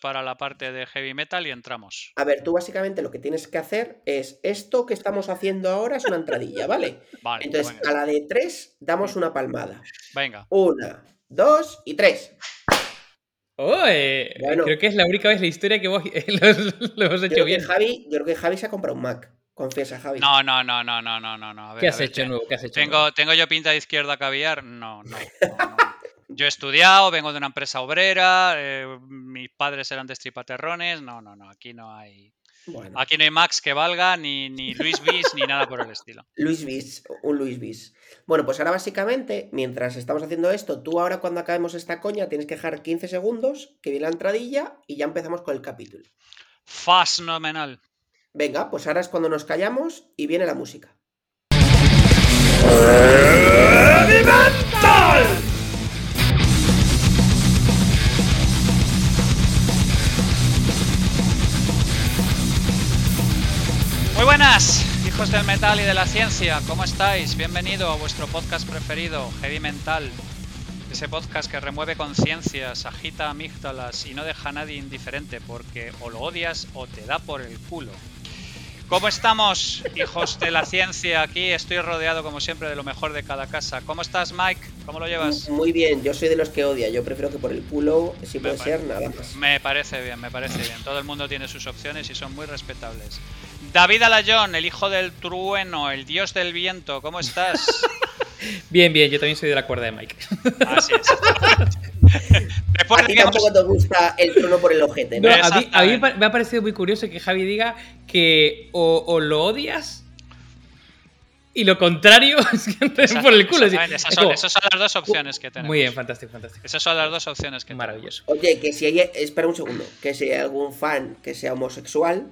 para la parte de heavy metal y entramos. A ver, tú básicamente lo que tienes que hacer es esto que estamos haciendo ahora es una entradilla, ¿vale? Vale, Entonces, venga. a la de tres damos una palmada. Venga. Una, dos y tres. Oh, eh, Bueno. Creo que es la única vez en la historia que vos- lo, lo hemos hecho bien. Javi, yo creo que Javi se ha comprado un Mac. Confiesa, Javi. No, no, no, no, no, no, no, no. A ver, ¿Qué a has ver, hecho? ¿Qué has hecho ¿Tengo, nuevo? ¿Tengo yo pinta de izquierda caviar? No, no. no, no. Yo he estudiado, vengo de una empresa obrera, eh, mis padres eran destripaterrones. No, no, no, aquí no hay. Bueno, Aquí no hay Max que valga, ni, ni Luis Bis, ni nada por el estilo. Luis Bis, un Luis Bis. Bueno, pues ahora básicamente, mientras estamos haciendo esto, tú ahora cuando acabemos esta coña tienes que dejar 15 segundos, que viene la entradilla y ya empezamos con el capítulo. Fenomenal. Venga, pues ahora es cuando nos callamos y viene la música. Buenas, hijos del metal y de la ciencia, ¿cómo estáis? Bienvenido a vuestro podcast preferido, Heavy Mental. Ese podcast que remueve conciencias, agita amígdalas y no deja a nadie indiferente porque o lo odias o te da por el culo. ¿Cómo estamos, hijos de la ciencia? Aquí estoy rodeado, como siempre, de lo mejor de cada casa. ¿Cómo estás, Mike? ¿Cómo lo llevas? Muy bien, yo soy de los que odia, yo prefiero que por el culo, si Me puede ser, nada más. Me parece bien, me parece bien. Todo el mundo tiene sus opciones y son muy respetables. David Alayón, el hijo del trueno, el dios del viento, ¿cómo estás? Bien, bien, yo también soy de la cuerda de Mike. Así es. Después A ti hemos- tampoco te gusta el trono por el ojete, ¿no? No, a mí, a mí Exactamente. me ha parecido muy curioso que Javi diga que o, o lo odias y lo contrario es que antes por el culo. son, esas son las dos opciones que tenemos. Muy bien, fantástico, fantástico. Esas son las dos opciones que Maravilloso. Oye, que si hay, espera un segundo, que si hay algún fan que sea homosexual,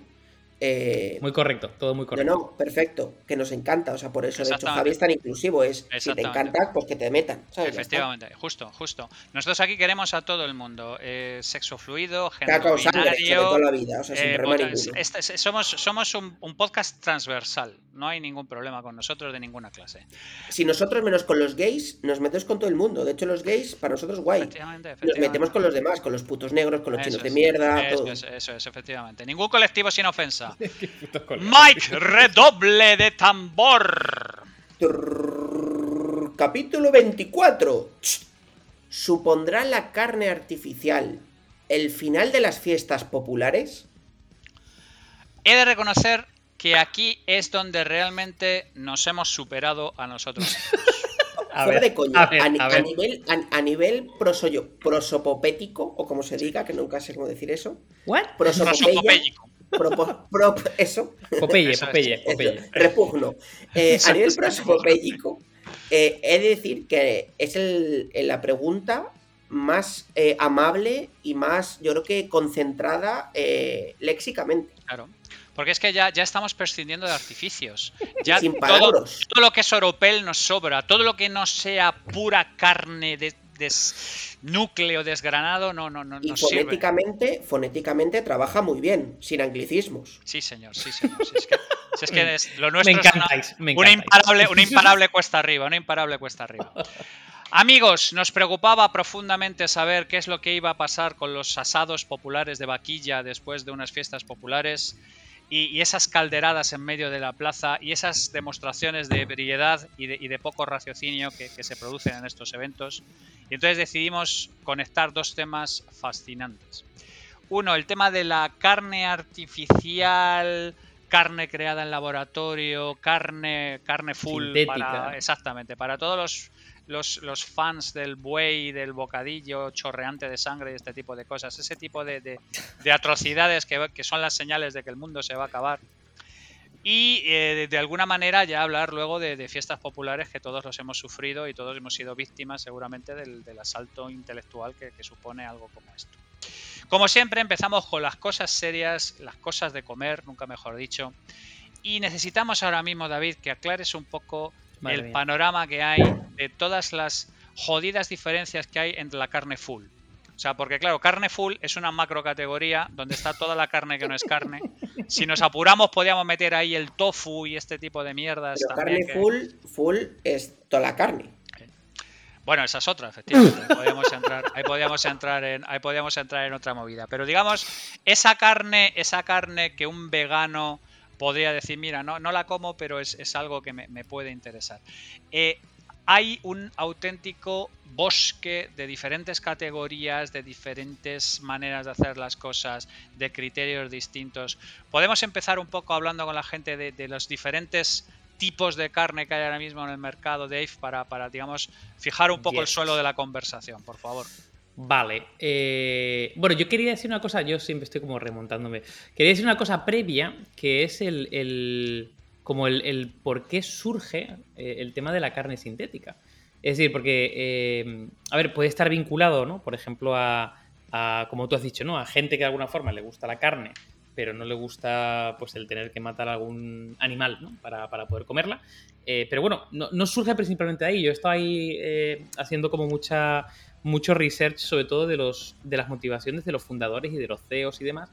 eh, Muy correcto, todo muy no, correcto. no, perfecto, que nos encanta, o sea, por eso de hecho. Javi es tan inclusivo, es si te encanta, pues que te metan, ¿sabes? Efectivamente, justo, justo. Nosotros aquí queremos a todo el mundo. eh, sexo fluido, género binario, toda la vida, o sea, Eh, somos somos un, un podcast transversal. No hay ningún problema con nosotros de ninguna clase. Si nosotros menos con los gays, nos metemos con todo el mundo. De hecho, los gays, para nosotros, guay. Efectivamente, Nos efectivamente. metemos con los demás, con los putos negros, con los Eso chinos de mierda, Eso todo. es, eso es, efectivamente. Ningún colectivo sin ofensa. Mike, redoble de tambor. Trrr, Capítulo 24. Ch. ¿Supondrá la carne artificial el final de las fiestas populares? He de reconocer que aquí es donde realmente nos hemos superado a nosotros. A Fuera ver, de coña, a a, ver, ni- a a ver. nivel, a, a nivel prosoyo- prosopopético, o como se diga, que nunca sé cómo decir eso. ¿What? Prosopopeya. Propo- prop- eso. Popeye. Popeye, Eso, Popeye. repugno. Eh, a nivel es. prosopopéyico, eh, he de decir que es el- la pregunta más eh, amable y más, yo creo que concentrada eh, léxicamente. Claro. Porque es que ya, ya estamos prescindiendo de artificios. Ya Sin todo, palabras. todo lo que es oropel nos sobra. Todo lo que no sea pura carne de, des- núcleo desgranado no, no, no Y nos sirve. fonéticamente, fonéticamente trabaja muy bien, sin anglicismos. Sí, señor, sí, señor. Si es que, si es que es- lo Me nuestro es una- encantáis, me una, imparable, una imparable cuesta arriba, una imparable cuesta arriba. Amigos, nos preocupaba profundamente saber qué es lo que iba a pasar con los asados populares de vaquilla después de unas fiestas populares y, y esas calderadas en medio de la plaza y esas demostraciones de ebriedad y de, y de poco raciocinio que, que se producen en estos eventos. Y entonces decidimos conectar dos temas fascinantes. Uno, el tema de la carne artificial, carne creada en laboratorio, carne, carne full. Sintética. Para, exactamente, para todos los, los, los fans del buey, del bocadillo chorreante de sangre y este tipo de cosas. Ese tipo de, de- de atrocidades que, que son las señales de que el mundo se va a acabar. Y eh, de, de alguna manera ya hablar luego de, de fiestas populares que todos los hemos sufrido y todos hemos sido víctimas seguramente del, del asalto intelectual que, que supone algo como esto. Como siempre empezamos con las cosas serias, las cosas de comer, nunca mejor dicho. Y necesitamos ahora mismo, David, que aclares un poco Madre el mía. panorama que hay de todas las jodidas diferencias que hay entre la carne full. O sea, porque claro, carne full es una macro categoría donde está toda la carne que no es carne. Si nos apuramos, podíamos meter ahí el tofu y este tipo de mierdas. Pero carne que- full, full es toda la carne. Bueno, esa es otra, efectivamente. Ahí podíamos entrar, ahí podíamos entrar en, ahí podíamos entrar en otra movida. Pero digamos, esa carne, esa carne que un vegano podría decir, mira, no, no la como, pero es, algo que me, puede interesar. Eh, hay un auténtico bosque de diferentes categorías, de diferentes maneras de hacer las cosas, de criterios distintos. Podemos empezar un poco hablando con la gente de, los diferentes tipos de carne que hay ahora mismo en el mercado, Dave, para, para digamos, fijar un poco el suelo de la conversación, por favor. Vale. Eh, bueno, yo quería decir una cosa, yo siempre estoy como remontándome. Quería decir una cosa previa, que es el, como el, por qué surge eh, el tema de la carne sintética. Es decir, porque, eh, a ver, puede estar vinculado, ¿no? Por ejemplo, a, como tú has dicho, ¿no? A gente que de alguna forma le gusta la carne, pero no le gusta pues el tener que matar a algún animal ¿no? para, poder comerla. pero bueno, no, no, surge principalmente de ahí. Yo estaba ahí haciendo como mucha mucho research sobre todo de, los, de las motivaciones de los fundadores y de los CEOs y demás.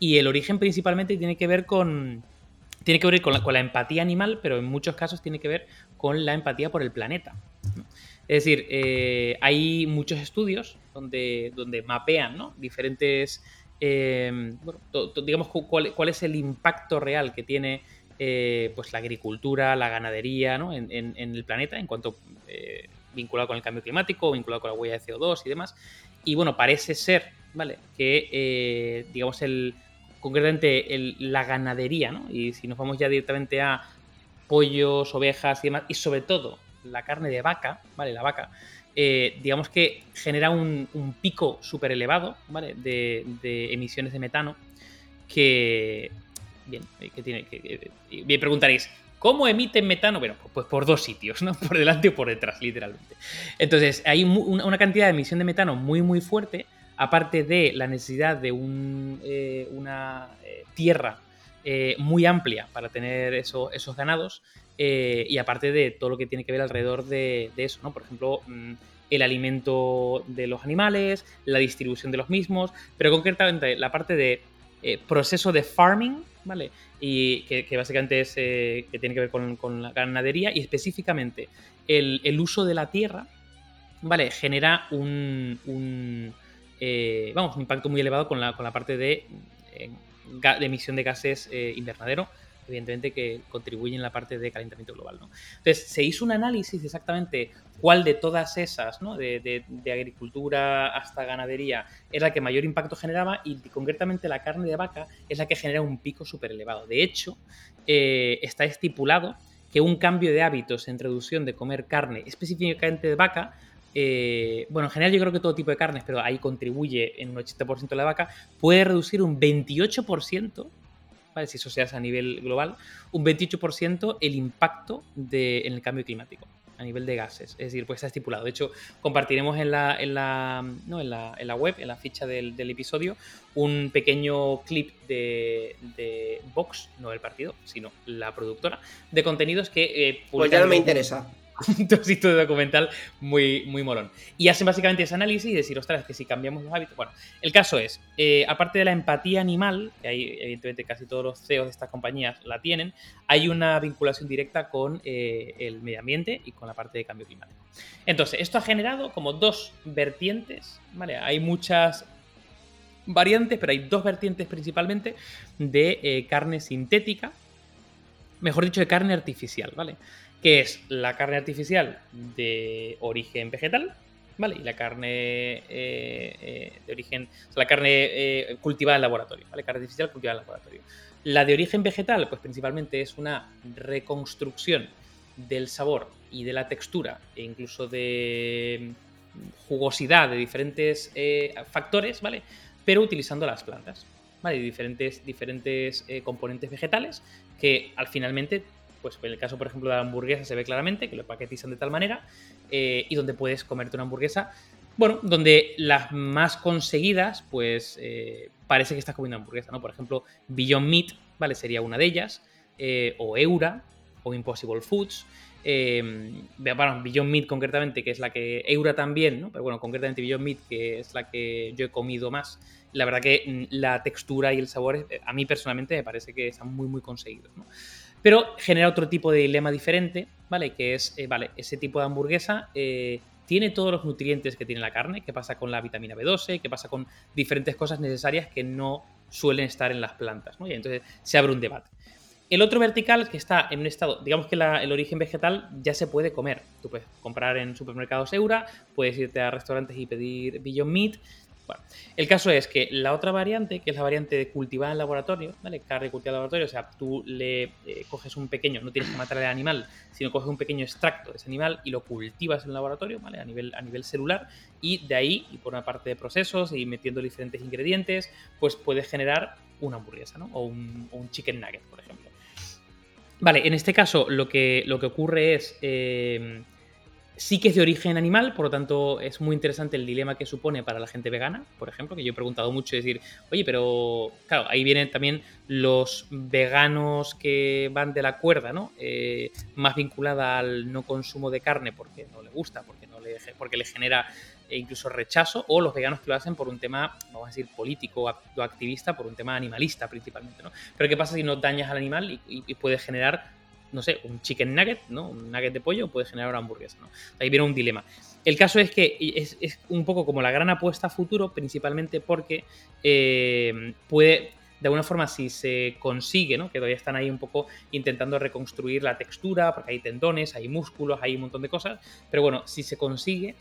Y el origen principalmente tiene que ver con, tiene que ver con la, empatía animal, pero en muchos casos tiene que ver con la empatía por el planeta. Es decir, eh, hay muchos estudios donde, donde mapean diferentes, eh, digamos, cuál, es el impacto real que tiene eh, pues la agricultura, la ganadería en, en, el planeta en cuanto vinculado con el cambio climático, vinculado con la huella de CO2 y demás. Y bueno, parece ser, ¿vale? Que, eh, digamos, el, concretamente la ganadería, ¿no? Y si nos vamos ya directamente a pollos, ovejas y demás, y sobre todo la carne de vaca, ¿vale? La vaca, eh, digamos que genera un, pico súper elevado, ¿vale? De, emisiones de metano que, bien, que tiene, que, bien preguntaréis, ¿Cómo emiten metano? Bueno, pues por dos sitios, ¿no? Por delante o por detrás, literalmente. Entonces, hay una cantidad de emisión de metano muy, muy fuerte, aparte de la necesidad de eh, una eh, tierra eh, muy amplia para tener esos ganados, y aparte de todo lo que tiene que ver alrededor de, eso, ¿no? Por ejemplo, mm, el alimento de los animales, la distribución de los mismos, pero concretamente la parte de proceso de farming, ¿vale? y que, básicamente es, eh, que tiene que ver con, la ganadería y específicamente el, uso de la tierra, ¿vale? Genera un, eh, vamos, un impacto muy elevado con la, con la parte de, eh, de emisión de gases invernadero evidentemente que contribuyen en la parte de calentamiento global. Entonces, se hizo un análisis exactamente cuál de todas esas, ¿no? de, agricultura hasta ganadería, es la que mayor impacto generaba y concretamente la carne de vaca es la que genera un pico súper elevado. De hecho, eh, está estipulado que un cambio de hábitos en introducción de comer carne específicamente de vaca eh, bueno, en general yo creo que todo tipo de carnes, pero ahí contribuye en un 80% de la vaca, puede reducir un 28% si eso se hace a nivel global, un 28% el impacto de, en el cambio climático a nivel de gases. Es decir, pues está estipulado. De hecho, compartiremos en la, en la, no, en la, en la web, en la ficha del, episodio, un pequeño clip de, de, Vox, no el partido, sino la productora, de contenidos que... Eh, pues ya no me interesa un trocito de documental muy, muy molón. Y hacen básicamente ese análisis y decir, ostras, que si cambiamos los hábitos. Bueno, el caso es, eh, aparte de la empatía animal, que hay, evidentemente casi todos los CEOs de estas compañías la tienen, hay una vinculación directa con eh, el medio ambiente y con la parte de cambio climático. Entonces, esto ha generado como dos vertientes, ¿vale? Hay muchas variantes, pero hay dos vertientes principalmente de eh, carne sintética, mejor dicho, de carne artificial, ¿vale? Que es la carne artificial de origen vegetal, ¿vale? Y la carne eh, eh, de origen, o sea, la carne eh, cultivada en laboratorio, ¿vale? Carne artificial cultivada en laboratorio. La de origen vegetal, pues principalmente es una reconstrucción del sabor y de la textura e incluso de jugosidad de diferentes factores, ¿vale? Pero utilizando las plantas, ¿vale? diferentes, diferentes componentes vegetales que al finalmente pues en el caso, por ejemplo, de la hamburguesa se ve claramente que lo paquetizan de tal manera eh, y donde puedes comerte una hamburguesa, bueno, donde las más conseguidas, pues eh, parece que estás comiendo hamburguesa, ¿no? Por ejemplo, Beyond Meat, ¿vale? Sería una de ellas, eh, o Eura, o Impossible Foods. bueno, Beyond Meat concretamente, que es la que. Eura también, ¿no? Pero bueno, concretamente Beyond Meat, que es la que yo he comido más. La verdad que mm, la textura y el sabor, a mí personalmente me parece que están muy, muy conseguidos, ¿no? Pero genera otro tipo de dilema diferente, ¿vale? Que es, eh, vale, ese tipo de hamburguesa, eh, tiene todos los nutrientes que tiene la carne, qué pasa con la vitamina B12, qué pasa con diferentes cosas necesarias que no suelen estar en las plantas. ¿no? Y entonces se abre un debate. El otro vertical que está en un estado, digamos que el origen vegetal ya se puede comer. Tú puedes comprar en supermercados Eura, puedes irte a restaurantes y pedir Beyond Meat. Bueno, el caso es que la otra variante, que es la variante de cultivada en laboratorio, ¿vale? Carne cultivada en laboratorio, o sea, tú le eh, coges un pequeño, no tienes que matar al animal, sino coges un pequeño extracto de ese animal y lo cultivas en el laboratorio, ¿vale? A nivel, a nivel celular, y de ahí, y por una parte de procesos y metiendo diferentes ingredientes, pues puedes generar una hamburguesa, ¿no? O un, o un chicken nugget, por ejemplo. Vale, en este caso lo que, lo que ocurre es. Eh, sí que es de origen animal, por lo tanto es muy interesante el dilema que supone para la gente vegana, por ejemplo, que yo he preguntado mucho, decir, oye, pero claro, ahí vienen también los veganos que van de la cuerda, ¿no? Eh, más vinculada al no consumo de carne porque no le gusta, porque, no le, porque le genera incluso rechazo, o los veganos que lo hacen por un tema, vamos a decir, político o activista, por un tema animalista principalmente, ¿no? Pero ¿qué pasa si no dañas al animal y, puedes generar, no sé, un chicken nugget, ¿no? Un nugget de pollo, o puedes generar una hamburguesa, ¿no? Ahí viene un dilema. El caso es que es, un poco como la gran apuesta a futuro, principalmente porque eh, puede, de alguna forma, si se consigue, ¿no? que todavía están ahí un poco intentando reconstruir la textura, porque hay tendones, hay músculos, hay un montón de cosas, pero bueno, si se consigue,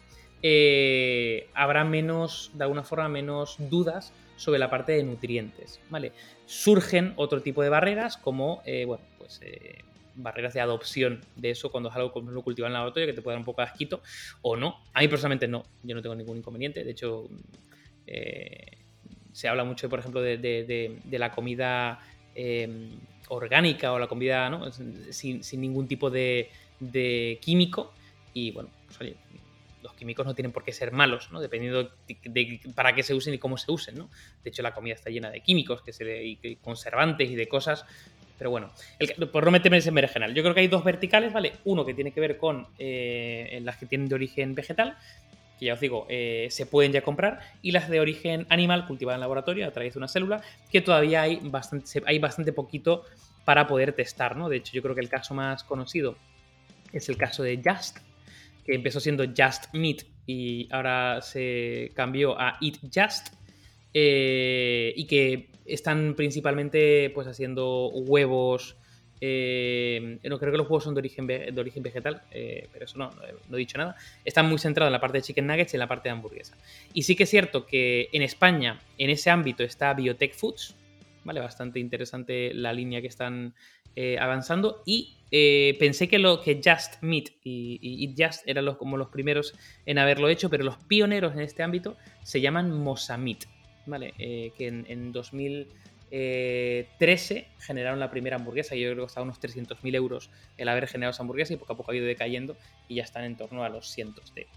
eh, habrá menos, de alguna forma, menos dudas sobre la parte de nutrientes, ¿vale? Surgen otro tipo de barreras como, eh, bueno, pues eh, barreras de adopción de eso cuando es algo como lo cultivan en la laboratorio que te puede dar un poco asquito o no. A mí personalmente no, yo no tengo ningún inconveniente, de hecho se habla mucho, por ejemplo, de, la comida em, orgánica o la comida ¿no? sin, ningún tipo de, químico y bueno, pues oye, los químicos no tienen por qué ser malos, ¿no? Dependiendo de, para qué se usen y cómo se usen, ¿no? De hecho, la comida está llena de químicos, que se y conservantes y de cosas. Pero bueno, por no meterme en ese general, yo creo que hay dos verticales, ¿vale? Uno que tiene que ver con eh, las que tienen de origen vegetal, que ya os digo, eh, se pueden ya comprar, y las de origen animal cultivadas en laboratorio a través de una célula, que todavía hay bastante, hay bastante poquito para poder testar, ¿no? De hecho, yo creo que el caso más conocido es el caso de Just, que empezó siendo Just Meat y ahora se cambió a Eat Just. Eh, y que están principalmente pues haciendo huevos. Eh, no creo que los huevos son de origen, de origen vegetal, eh, pero eso no, no, he dicho nada. Están muy centrados en la parte de chicken nuggets y en la parte de hamburguesa. Y sí que es cierto que en España, en ese ámbito, está Biotech Foods, ¿vale? Bastante interesante la línea que están avanzando. Y eh, pensé que lo que Just Meet y, It Just eran como los primeros en haberlo hecho, pero los pioneros en este ámbito se llaman Mosamit, ¿vale? Eh, que en, 2013 generaron la primera hamburguesa. Yo creo que costaba unos 300.000 euros el haber generado esa hamburguesa y poco a poco ha ido decayendo y ya están en torno a los cientos de.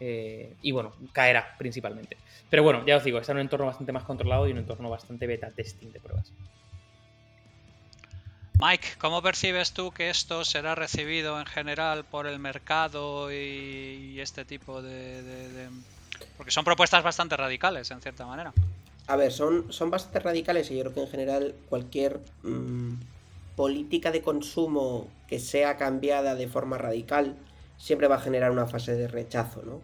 Eh, y bueno, caerá principalmente. Pero bueno, ya os digo, está en un entorno bastante más controlado y un entorno bastante beta testing de pruebas. Mike, ¿cómo percibes tú que esto será recibido en general por el mercado y, este tipo de, Porque son propuestas bastante radicales, en cierta manera. A ver, son, son bastante radicales y yo creo que en general cualquier mm, política de consumo que sea cambiada de forma radical siempre va a generar una fase de rechazo, ¿no?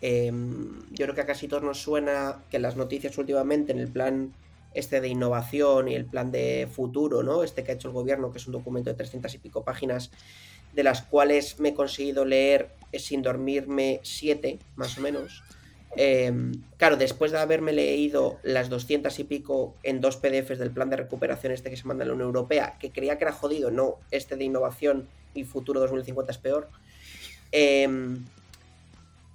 Em, yo creo que a casi todos nos suena que las noticias últimamente en el plan este de innovación y el plan de futuro, ¿no? Este que ha hecho el gobierno, que es un documento de 300 y pico páginas, de las cuales me he conseguido leer sin dormirme siete, más o menos. Em, claro, después de haberme leído las 200 y pico en dos PDFs del plan de recuperación este que se manda en la Unión Europea, que creía que era jodido, no este de innovación y futuro 2050 es peor. Em,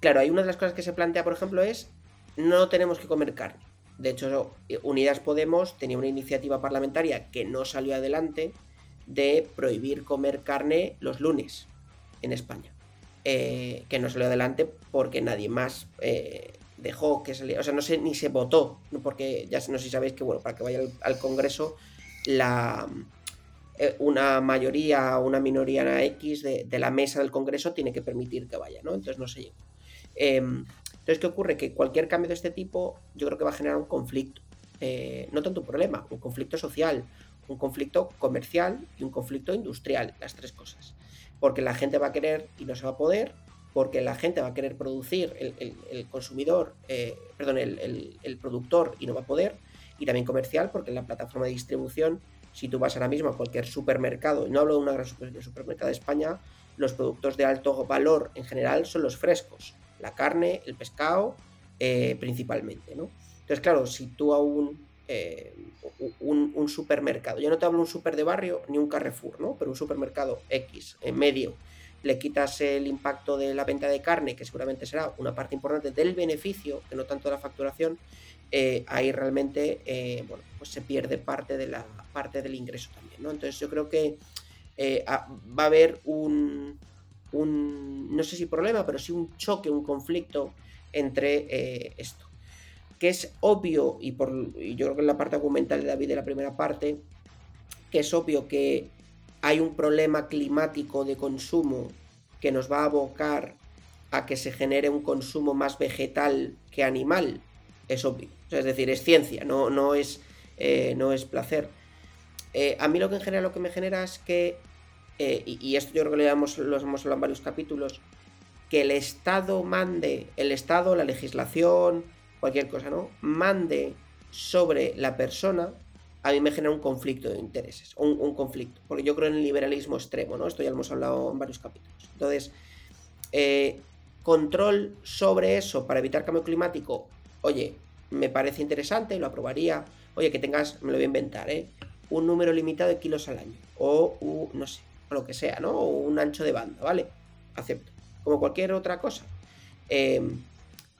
claro, hay una de las cosas que se plantea, por ejemplo, es no tenemos que comer carne. De hecho, Unidas Podemos tenía una iniciativa parlamentaria que no salió adelante de prohibir comer carne los lunes en España. Eh, que no salió adelante porque nadie más eh, dejó que saliera. O sea, no sé, ni se votó. Porque ya no sé si sabéis que, bueno, para que vaya al, Congreso, la, eh, una mayoría o una minoría X de, de, la mesa del Congreso tiene que permitir que vaya, ¿no? Entonces no se llegó. Em, entonces, ¿qué ocurre? Que cualquier cambio de este tipo yo creo que va a generar un conflicto. Eh, no tanto un problema, un conflicto social, un conflicto comercial y un conflicto industrial, las tres cosas. Porque la gente va a querer y no se va a poder, porque la gente va a querer producir, el, consumidor, eh, perdón, el, productor y no va a poder, y también comercial, porque la plataforma de distribución, si tú vas ahora mismo a cualquier supermercado, y no hablo de una gran supermercado de España, los productos de alto valor en general son los frescos, la carne, el pescado, eh, principalmente, ¿no? Entonces, claro, si tú a eh, un, un, supermercado, yo no te hablo de un super de barrio ni un Carrefour, ¿no? Pero un supermercado X, en medio, le quitas el impacto de la venta de carne, que seguramente será una parte importante del beneficio, que no tanto de la facturación, eh, ahí realmente bueno, pues se pierde parte de la parte del ingreso también. ¿no? Entonces yo creo que va a haber un, un, no sé si problema, pero sí un choque, un conflicto entre eh, esto. Que es obvio, y, por, yo creo que en la parte argumental de David de la primera parte, que es obvio que hay un problema climático de consumo que nos va a abocar a que se genere un consumo más vegetal que animal. Es obvio. es decir, es ciencia, no, no, es, eh, no es placer. Eh, a mí lo que en general lo que me genera es que eh, y, esto yo creo que lo hemos, lo hemos hablado en varios capítulos, que el Estado mande, el Estado, la legislación, cualquier cosa, ¿no? Mande sobre la persona, a mí me genera un conflicto de intereses, un, conflicto, porque yo creo en el liberalismo extremo, ¿no? Esto ya lo hemos hablado en varios capítulos. Entonces, eh, control sobre eso para evitar cambio climático, oye, me parece interesante, lo aprobaría, oye, que tengas, me lo voy a inventar, ¿eh? Un número limitado de kilos al año, o, no sé, o lo que sea, ¿no? O un ancho de banda, ¿vale? Acepto. Como cualquier otra cosa. Em,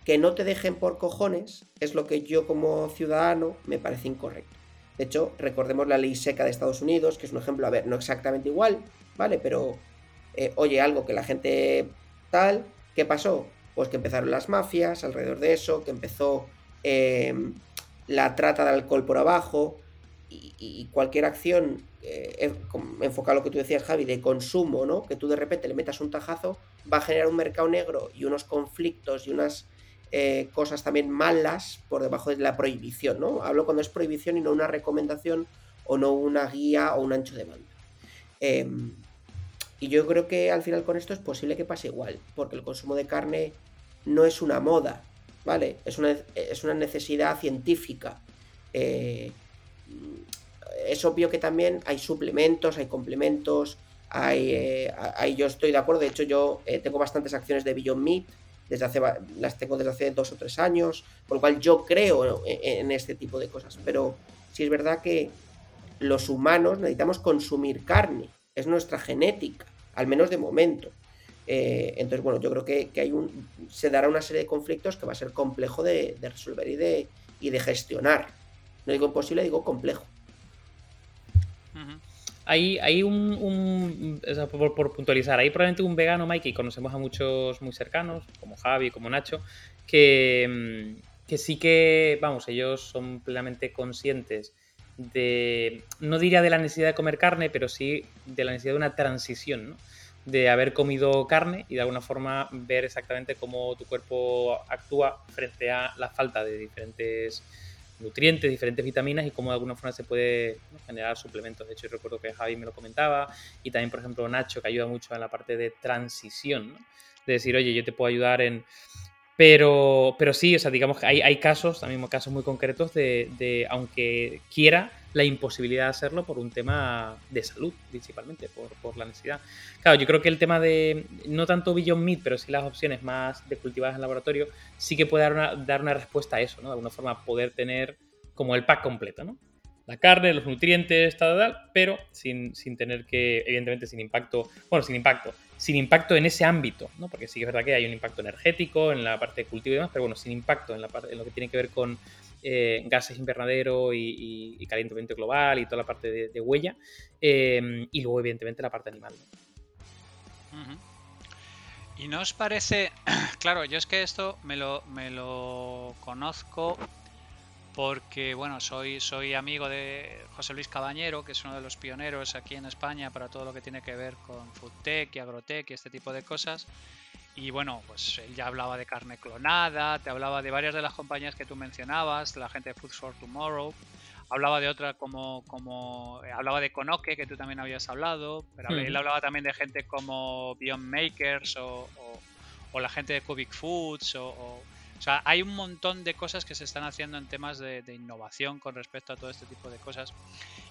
que no te dejen por cojones es lo que yo como ciudadano me parece incorrecto. De hecho, recordemos la ley seca de Estados Unidos, que es un ejemplo, a ver, no exactamente igual, ¿vale? Pero, eh, oye, algo que la gente tal, ¿qué pasó? Pues que empezaron las mafias alrededor de eso, que empezó em, la trata de alcohol por abajo, y, cualquier acción eh, a lo que tú decías, Javi, de consumo, ¿no? Que tú de repente le metas un tajazo, va a generar un mercado negro y unos conflictos y unas eh, cosas también malas por debajo de la prohibición, ¿no? Hablo cuando es prohibición y no una recomendación o no una guía o un ancho de banda. Em, y yo creo que al final con esto es posible que pase igual, porque el consumo de carne no es una moda, ¿vale? Es una, es una necesidad científica. Eh, es obvio que también hay suplementos, hay complementos, hay, eh, yo estoy de acuerdo, de hecho yo tengo bastantes acciones de Beyond Meat, desde hace, las tengo desde hace dos o tres años, por lo cual yo creo en, este tipo de cosas, pero sí es verdad que los humanos necesitamos consumir carne, es nuestra genética, al menos de momento. Eh, entonces, bueno, yo creo que, hay un, se dará una serie de conflictos que va a ser complejo de, resolver y de, y de gestionar. No digo imposible, digo complejo. Hay, un, por, puntualizar, hay probablemente un vegano, Mike, y conocemos a muchos muy cercanos, como Javi, como Nacho, que, que sí que, vamos, ellos son plenamente conscientes de, no diría de la necesidad de comer carne, pero sí de la necesidad de una transición, ¿no? de haber comido carne y de alguna forma ver exactamente cómo tu cuerpo actúa frente a la falta de diferentes nutrientes, diferentes vitaminas y cómo de alguna forma se puede generar suplementos. De hecho, yo recuerdo que Javi me lo comentaba y también, por ejemplo, Nacho, que ayuda mucho en la parte de transición, de decir, oye, yo te puedo ayudar en... Pero, pero sí, o sea, digamos que hay, hay casos, también casos muy concretos de, de, aunque quiera, la imposibilidad de hacerlo por un tema de salud, principalmente, por, por, la necesidad. Claro, yo creo que el tema de, no tanto Beyond Meat, pero sí las opciones más de cultivadas en laboratorio, sí que puede dar una, dar una respuesta a eso, ¿no? De alguna forma poder tener como el pack completo, ¿no? La carne, los nutrientes, tal, tal, pero sin, sin tener que, evidentemente, sin impacto, bueno, sin impacto, sin impacto en ese ámbito, ¿no? Porque sí que es verdad que hay un impacto energético en la parte de cultivo y demás, pero bueno, sin impacto en, la parte, en lo que tiene que ver con eh, gases invernadero y, calentamiento global y toda la parte de, huella. Eh, y luego, evidentemente, la parte animal. ¿Y no os parece? Claro, yo es que esto me lo, me lo conozco porque, bueno, soy, soy amigo de José Luis Cabañero, que es uno de los pioneros aquí en España para todo lo que tiene que ver con foodtech y agrotech y este tipo de cosas. Y bueno, pues él ya hablaba de carne clonada, te hablaba de varias de las compañías que tú mencionabas, la gente de Foods for Tomorrow, hablaba de otra como, como eh, hablaba de Konoke, que tú también habías hablado, pero él hablaba también de gente como Beyond Makers o, o la gente de Cubic Foods, o, o, sea, hay un montón de cosas que se están haciendo en temas de, de, innovación con respecto a todo este tipo de cosas.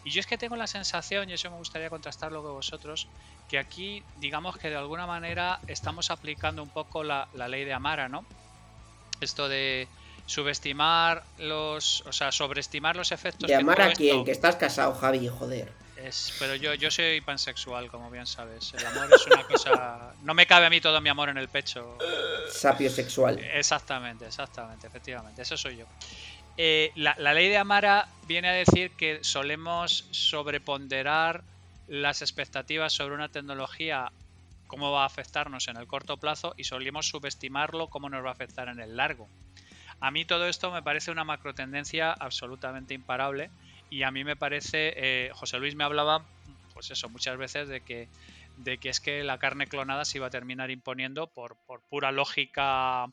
Y yo es que tengo la sensación, y eso me gustaría contrastarlo con vosotros, que aquí, digamos que de alguna manera estamos aplicando un poco la, la ley de Amara, ¿no? Esto de subestimar los, o sea, sobreestimar los efectos. ¿De amar a quién? Que estás casado, Javi, joder. Es, pero yo, yo soy pansexual, como bien sabes. El amor es una cosa. No me cabe a mí todo mi amor en el pecho. Sapio sexual. Exactamente, exactamente, efectivamente. Eso soy yo. Eh, la, la, ley de Amara viene a decir que solemos sobreponderar las expectativas sobre una tecnología, cómo va a afectarnos en el corto plazo, y solemos subestimarlo, cómo nos va a afectar en el largo. A mí todo esto me parece una macro tendencia absolutamente imparable y a mí me parece, eh, José Luis me hablaba, pues eso, muchas veces de que, de que es que la carne clonada se iba a terminar imponiendo por, por pura lógica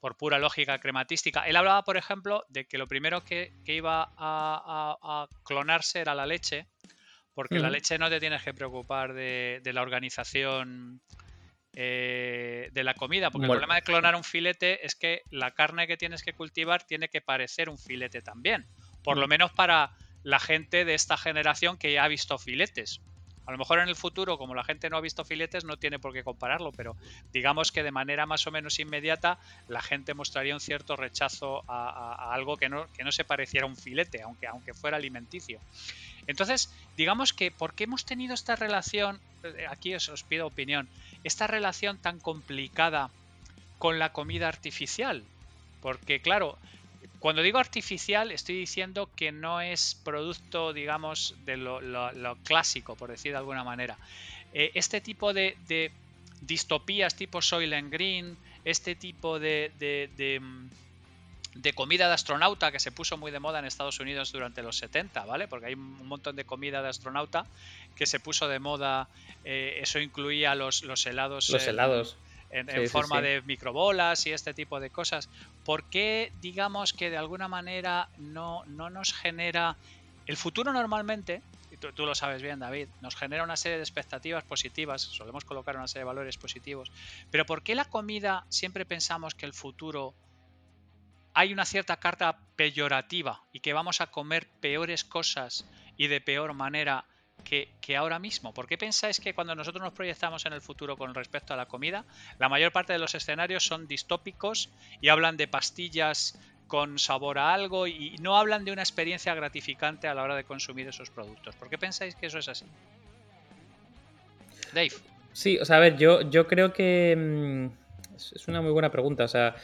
por pura lógica crematística. Él hablaba, por ejemplo, de que lo primero que, que iba a, a, a, clonarse era la leche, porque la leche no te tienes que preocupar de, de la organización eh, de la comida, porque bueno. el problema de clonar un filete es que la carne que tienes que cultivar tiene que parecer un filete también, por lo menos para la gente de esta generación que ya ha visto filetes. A lo mejor en el futuro, como la gente no ha visto filetes, no tiene por qué compararlo, pero digamos que de manera más o menos inmediata la gente mostraría un cierto rechazo a, algo que no, que no se pareciera a un filete, aunque, aunque fuera alimenticio. Entonces, digamos que, ¿por qué hemos tenido esta relación? eh, Aquí os pido opinión. Esta relación tan complicada con la comida artificial. Porque, claro, cuando digo artificial, estoy diciendo que no es producto, digamos, de lo, lo, lo clásico, por decir de alguna manera. Eh, este tipo de, de, distopías tipo Soylent Green, este tipo de, de, de, comida de astronauta que se puso muy de moda en Estados Unidos durante los 70, ¿vale? Porque hay un montón de comida de astronauta que se puso de moda. Eh, eso incluía los, los helados. Los helados. En, en sí, forma sí. de microbolas y este tipo de cosas. ¿Por qué, digamos, que de alguna manera no, no nos genera... El futuro normalmente, y tú, tú, lo sabes bien, David, nos genera una serie de expectativas positivas, solemos colocar una serie de valores positivos, pero ¿por qué la comida siempre pensamos que el futuro hay una cierta carta peyorativa y que vamos a comer peores cosas y de peor manera que, ahora mismo? ¿Por qué pensáis que cuando nosotros nos proyectamos en el futuro con respecto a la comida, la mayor parte de los escenarios son distópicos y hablan de pastillas con sabor a algo y no hablan de una experiencia gratificante a la hora de consumir esos productos? ¿Por qué pensáis que eso es así? Dave. Sí, o sea, a ver, yo, yo creo que mmm, es una muy buena pregunta. O sea,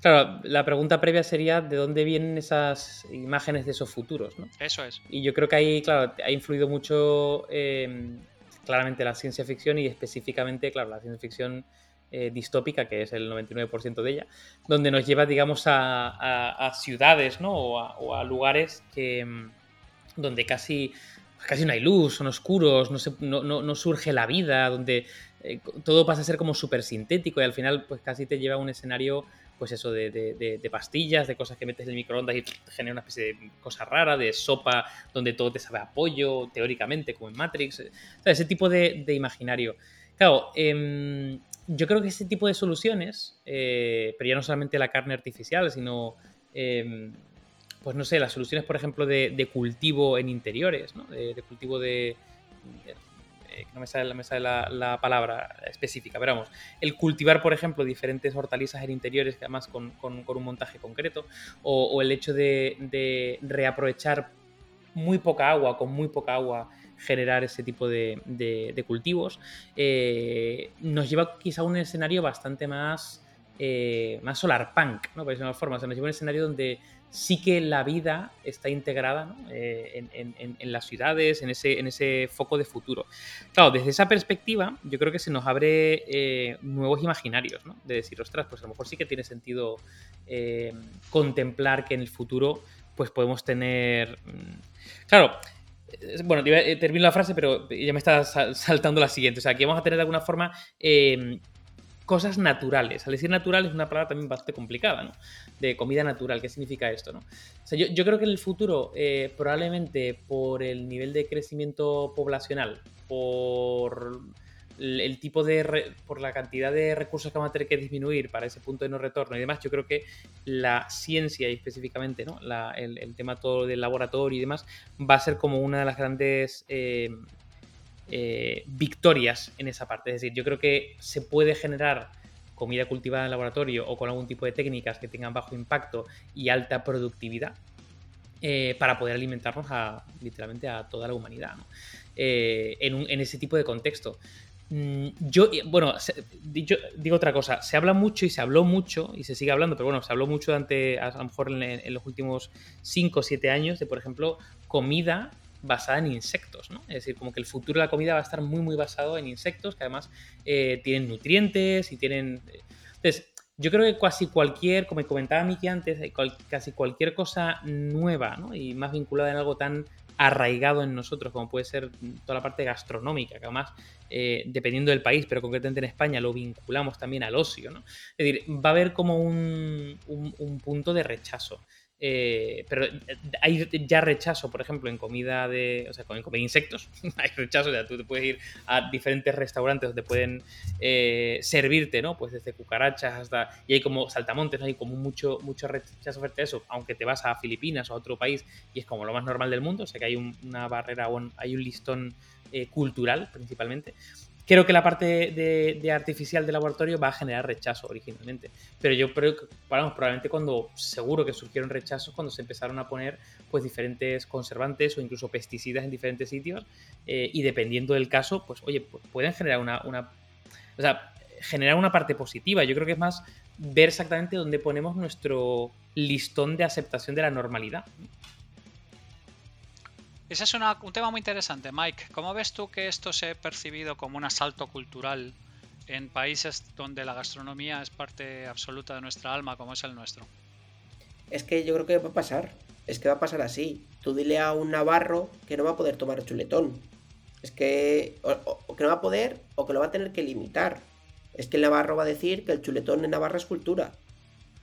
Claro, la pregunta previa sería de dónde vienen esas imágenes de esos futuros, ¿no? Eso es. Y yo creo que ahí, claro, ha influido mucho eh, claramente la ciencia ficción y específicamente, claro, la ciencia ficción eh, distópica, que es el 99% de ella, donde nos lleva, digamos, a, a, a ciudades, ¿no? O a, o a lugares que, mm, donde casi, casi no hay luz, son oscuros, no, se, no, no, no surge la vida, donde eh, todo pasa a ser como súper sintético y al final, pues casi te lleva a un escenario pues eso, de, de, de, pastillas, de cosas que metes en el microondas y genera una especie de cosa rara, de sopa donde todo te sabe a pollo, teóricamente, como en Matrix. O sea, ese tipo de, imaginario. Claro, eh, yo creo que ese tipo de soluciones, eh, pero ya no solamente la carne artificial, sino, eh, pues no sé, las soluciones, por ejemplo, de, cultivo en interiores, ¿no? de, cultivo de eh, no me sale, me sale la, la, palabra específica, pero vamos, el cultivar, por ejemplo, diferentes hortalizas en interiores, además con, con, con un montaje concreto, o, el hecho de, reaprovechar muy poca agua, con muy poca agua, generar ese tipo de, de cultivos, eh, nos lleva quizá a un escenario bastante más, eh, más solar punk, ¿no? por forma, o sea, nos lleva a un escenario donde sí que la vida está integrada eh, en, las ciudades, en ese, en ese foco de futuro. Claro, desde esa perspectiva, yo creo que se nos abre eh, nuevos imaginarios, ¿no? De decir, ostras, pues a lo mejor sí que tiene sentido eh, contemplar que en el futuro pues podemos tener... Mm, claro, bueno, termino la frase, pero ya me está saltando la siguiente. O sea, aquí vamos a tener de alguna forma cosas naturales. Al decir natural es una palabra también bastante complicada, ¿no? De comida natural, ¿qué significa esto, no? O sea, yo, yo creo que en el futuro, eh, probablemente por el nivel de crecimiento poblacional, por, el, tipo de, por la cantidad de recursos que vamos a tener que disminuir para ese punto de no retorno y demás, yo creo que la ciencia y específicamente ¿no? el, tema todo del laboratorio y demás va a ser como una de las grandes eh, eh, victorias en esa parte. Es decir, yo creo que se puede generar comida cultivada en laboratorio o con algún tipo de técnicas que tengan bajo impacto y alta productividad eh, para poder alimentarnos a, literalmente a toda la humanidad en, en, ese tipo de contexto. Mm, yo, bueno, digo otra cosa, se habla mucho y se habló mucho y se sigue hablando, pero bueno, se habló mucho durante, a lo mejor en, los últimos 5 o 7 años de, por ejemplo, comida basada en insectos, ¿no? Es decir, como que el futuro de la comida va a estar muy, muy basado en insectos que además eh, tienen nutrientes y tienen... Entonces, yo creo que casi cualquier, como comentaba Miki antes, eh, casi cualquier cosa nueva y más vinculada en algo tan arraigado en nosotros, como puede ser toda la parte gastronómica, que además, eh, dependiendo del país, pero concretamente en España, lo vinculamos también al ocio, ¿no? Es decir, va a haber como un punto de rechazo. Eh, pero eh, hay ya rechazo, por ejemplo, en comida de. O sea, en de insectos. hay rechazo, o sea, tú te puedes ir a diferentes restaurantes donde pueden eh, servirte, ¿no? Pues desde cucarachas hasta. Y hay como saltamontes, ¿no? hay como mucho, mucho rechazo frente a eso. Aunque te vas a Filipinas o a otro país y es como lo más normal del mundo. O sea que hay una barrera hay un listón cultural principalmente. Creo que la parte de, artificial de laboratorio va a generar rechazo originalmente. Pero yo creo que, bueno, probablemente cuando, seguro que surgieron rechazos cuando se empezaron a poner pues diferentes conservantes o incluso pesticidas en diferentes sitios. Eh, y dependiendo del caso, pues oye, pueden generar una, o sea, generar una parte positiva. Yo creo que es más ver exactamente dónde ponemos nuestro listón de aceptación de la normalidad. Ese es un tema muy interesante, Mike. ¿Cómo ves tú que esto se ha percibido como un asalto cultural en países donde la gastronomía es parte absoluta de nuestra alma, como es el nuestro? Es que yo creo que va a pasar. Es que va a pasar así. Tú dile a un navarro que no va a poder tomar chuletón. Es que o, que no va a poder o que lo va a tener que limitar. Es que el navarro va a decir que el chuletón en Navarra es cultura.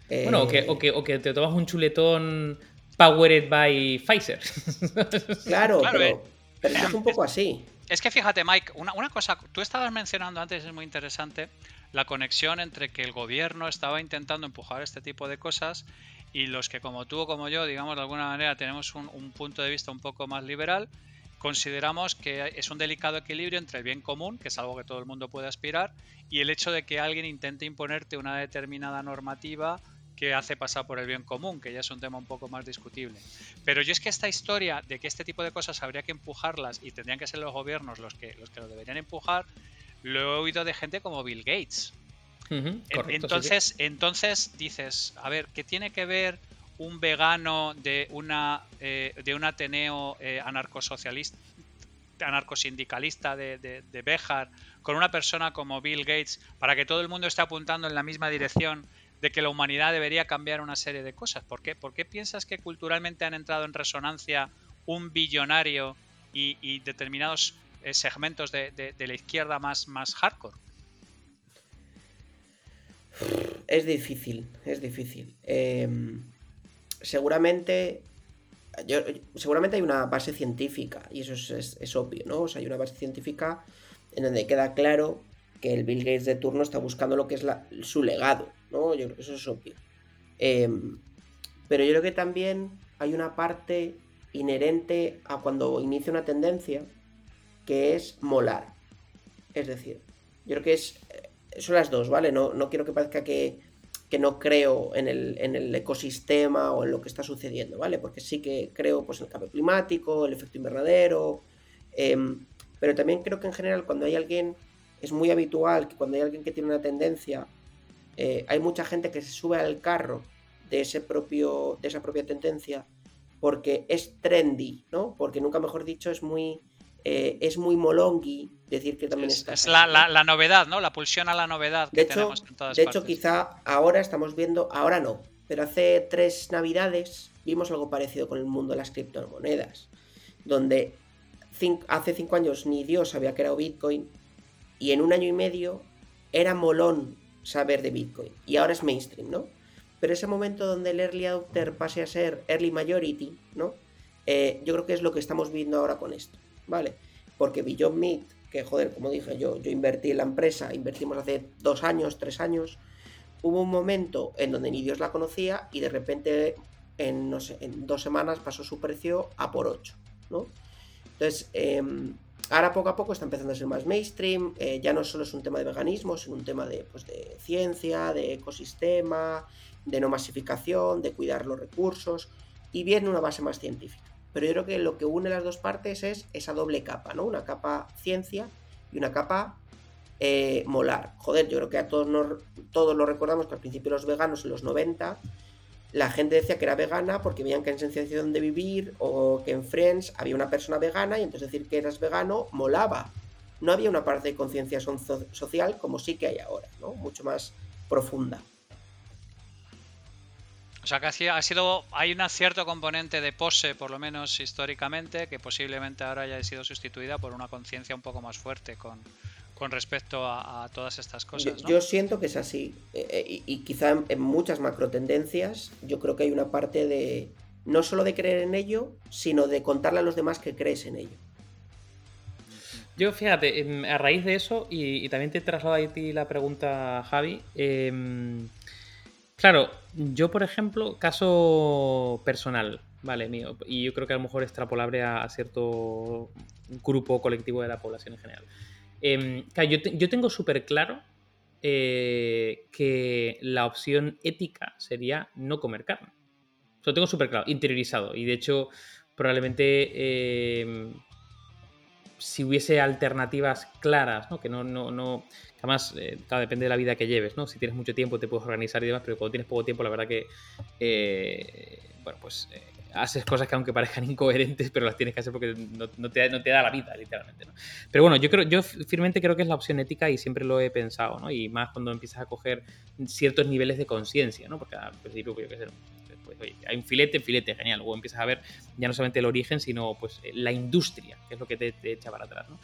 Bueno, o, que, o, que, o que te tomas un chuletón Powered by Pfizer. Claro, pero, es un poco así. Es que fíjate, Mike, una, cosa, tú estabas mencionando antes, es muy interesante, la conexión entre que el gobierno estaba intentando empujar este tipo de cosas y los que como tú o como yo, digamos, de alguna manera tenemos un, un punto de vista un poco más liberal, consideramos que es un delicado equilibrio entre el bien común, que es algo que todo el mundo puede aspirar, y el hecho de que alguien intente imponerte una determinada normativa que hace pasar por el bien común, que ya es un tema un poco más discutible. Pero yo es que esta historia de que este tipo de cosas habría que empujarlas y tendrían que ser los gobiernos los que, los que lo deberían empujar, lo he oído de gente como Bill Gates. entonces, entonces dices, a ver, ¿qué tiene que ver un vegano de una eh, de un Ateneo eh, anarcosocialista anarcosindicalista de, de, de Béjar con una persona como Bill Gates para que todo el mundo esté apuntando en la misma dirección de que la humanidad debería cambiar una serie de cosas. ¿Por qué? ¿Por qué piensas que culturalmente han entrado en resonancia un billonario y, determinados eh, segmentos de, la izquierda más, más hardcore? Es difícil, es difícil. Em, seguramente, seguramente hay una base científica, y eso es, obvio, ¿no? O sea, hay una base científica en donde queda claro que el Bill Gates de turno está buscando lo que es su legado, ¿no? Yo creo que eso es obvio. Em, pero yo creo que también hay una parte inherente a cuando inicia una tendencia que es molar. Es decir, yo creo que es. Eh, son las dos, ¿vale? No, no quiero que parezca que, que no creo en el, en el, ecosistema o en lo que está sucediendo, ¿vale? Porque sí que creo pues, en el cambio climático, el efecto invernadero. Em, pero también creo que en general cuando hay alguien. Es muy habitual que cuando hay alguien que tiene una tendencia eh, hay mucha gente que se sube al carro de, ese propio, de esa propia tendencia porque es trendy, ¿no? Porque nunca mejor dicho es muy, eh, es muy molongi decir que también está. Es la, novedad, ¿no? La pulsión a la novedad que de hecho, tenemos en todas De hecho, quizá ahora estamos viendo, ahora no, pero hace tres navidades vimos algo parecido con el mundo de las criptomonedas, donde hace cinco años ni Dios sabía que era Bitcoin y en un año y medio era molón saber de Bitcoin. Y ahora es mainstream, ¿no? Pero ese momento donde el early adopter pase a ser early majority, ¿no? Eh, yo creo que es lo que estamos viendo ahora con esto, ¿vale? Porque Beyond Meat, que, joder, como dije, yo, yo invertí en la empresa, invertimos hace dos años, tres años, hubo un momento en donde ni Dios la conocía y de repente en, no sé, en dos semanas pasó su precio a por 8, ¿no? Entonces, em, ahora poco a poco está empezando a ser más mainstream, eh, ya no solo es un tema de veganismo, sino un tema de, pues, de ciencia, de ecosistema, de no masificación, de cuidar los recursos, y viene una base más científica. Pero yo creo que lo que une las dos partes es esa doble capa, ¿no? Una capa ciencia y una capa eh, molar. Joder, yo creo que a todos, nos, todos lo recordamos que al principio los veganos en los 90 la gente decía que era vegana porque veían que en Sensación de Vivir o que en Friends había una persona vegana y entonces decir que eras vegano molaba. No había una parte de conciencia social como sí que hay ahora, ¿no? Mucho más profunda. O sea que ha sido, hay un cierto componente de pose, por lo menos históricamente, que posiblemente ahora haya sido sustituida por una conciencia un poco más fuerte con, con respecto a, todas estas cosas. Yo, siento que es así. Eh, eh, y, quizá en, muchas macro tendencias, yo creo que hay una parte de no solo de creer en ello, sino de contarle a los demás que crees en ello. Yo, fíjate, em, a raíz de eso, y, también te traslado a ti la pregunta, Javi. Em, claro, yo, por ejemplo, caso personal, vale, mío, y yo creo que a lo mejor extrapolable a cierto grupo colectivo de la población en general. Em, yo, tengo súper claro eh, que la opción ética sería no comer carne. Lo tengo súper claro, interiorizado. Y de hecho, probablemente em, si hubiese alternativas claras, ¿no? que no, no, no además, eh, depende de la vida que lleves, ¿no? Si tienes mucho tiempo te puedes organizar y demás, pero cuando tienes poco tiempo, la verdad que, eh, bueno, pues haces cosas que aunque parezcan incoherentes, pero las tienes que hacer porque no, te, da la vida, literalmente. ¿no? Pero bueno, yo creo, yo firmemente creo que es la opción ética y siempre lo he pensado, ¿no? Y más cuando empiezas a coger ciertos niveles de conciencia, ¿no? Porque al principio, pues, yo qué sé, pues, oye, hay un filete, filete, genial. Luego empiezas a ver ya no solamente el origen, sino pues la industria, que es lo que te, echa para atrás, ¿no?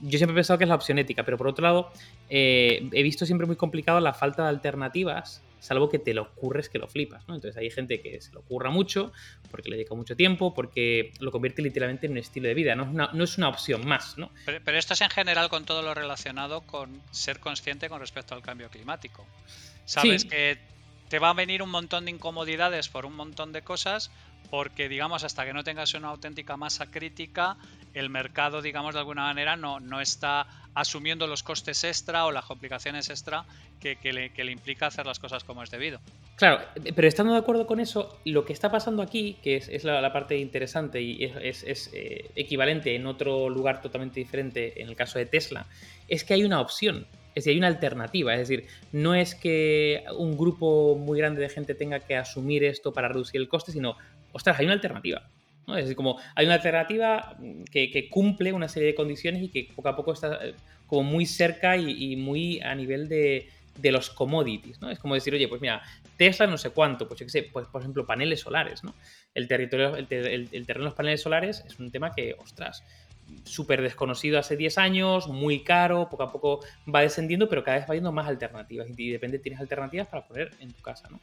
Yo siempre he pensado que es la opción ética, pero por otro lado, eh, he visto siempre muy complicado la falta de alternativas salvo que te lo ocurres que lo flipas, ¿no? Entonces hay gente que se lo ocurra mucho, porque le dedica mucho tiempo, porque lo convierte literalmente en un estilo de vida, no es una, no es una opción más, ¿no? Pero, esto es en general con todo lo relacionado con ser consciente con respecto al cambio climático. Sabes que te va a venir un montón de incomodidades por un montón de cosas, porque digamos hasta que no tengas una auténtica masa crítica, el mercado, digamos, de alguna manera no, no está asumiendo los costes extra o las complicaciones extra que, le, implica hacer las cosas como es debido. Claro, pero estando de acuerdo con eso, lo que está pasando aquí, que es, la, parte interesante y es, eh, equivalente en otro lugar totalmente diferente en el caso de Tesla, es que hay una opción, es decir, hay una alternativa, es decir, no es que un grupo muy grande de gente tenga que asumir esto para reducir el coste, sino, ostras, hay una alternativa. Es decir, como hay una alternativa que, cumple una serie de condiciones y que poco a poco está eh, como muy cerca y, muy a nivel de, los commodities, ¿no? Es como decir, oye, pues mira, Tesla no sé cuánto, pues yo qué sé, pues por ejemplo paneles solares, ¿no? El territorio, el, el terreno de los paneles solares es un tema que, ostras, súper desconocido hace 10 años, muy caro, poco a poco va descendiendo, pero cada vez va yendo más alternativas y de repente tienes alternativas para poner en tu casa. ¿no?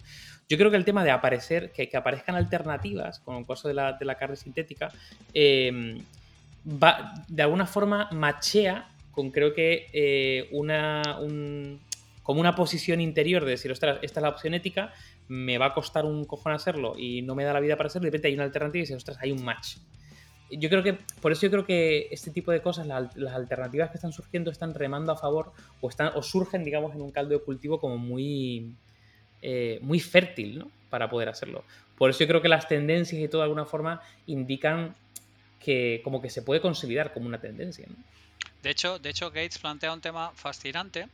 Yo creo que el tema de aparecer, que, que aparezcan alternativas, con el caso de la, de la carne sintética, em, va, de alguna forma machea con creo que eh, una, como una posición interior de decir, ostras, esta es la opción ética, me va a costar un cojón hacerlo y no me da la vida para hacerlo, de repente hay una alternativa y dices, ostras, hay un match yo creo que, por eso yo creo que este tipo de cosas, las alternativas que están surgiendo están remando a favor o, están, o surgen, digamos, en un caldo de cultivo como muy, eh, muy fértil, ¿no? Para poder hacerlo. Por eso yo creo que las tendencias y todo de alguna forma indican que como que se puede consolidar como una tendencia. De, hecho, de hecho, Gates plantea un tema fascinante,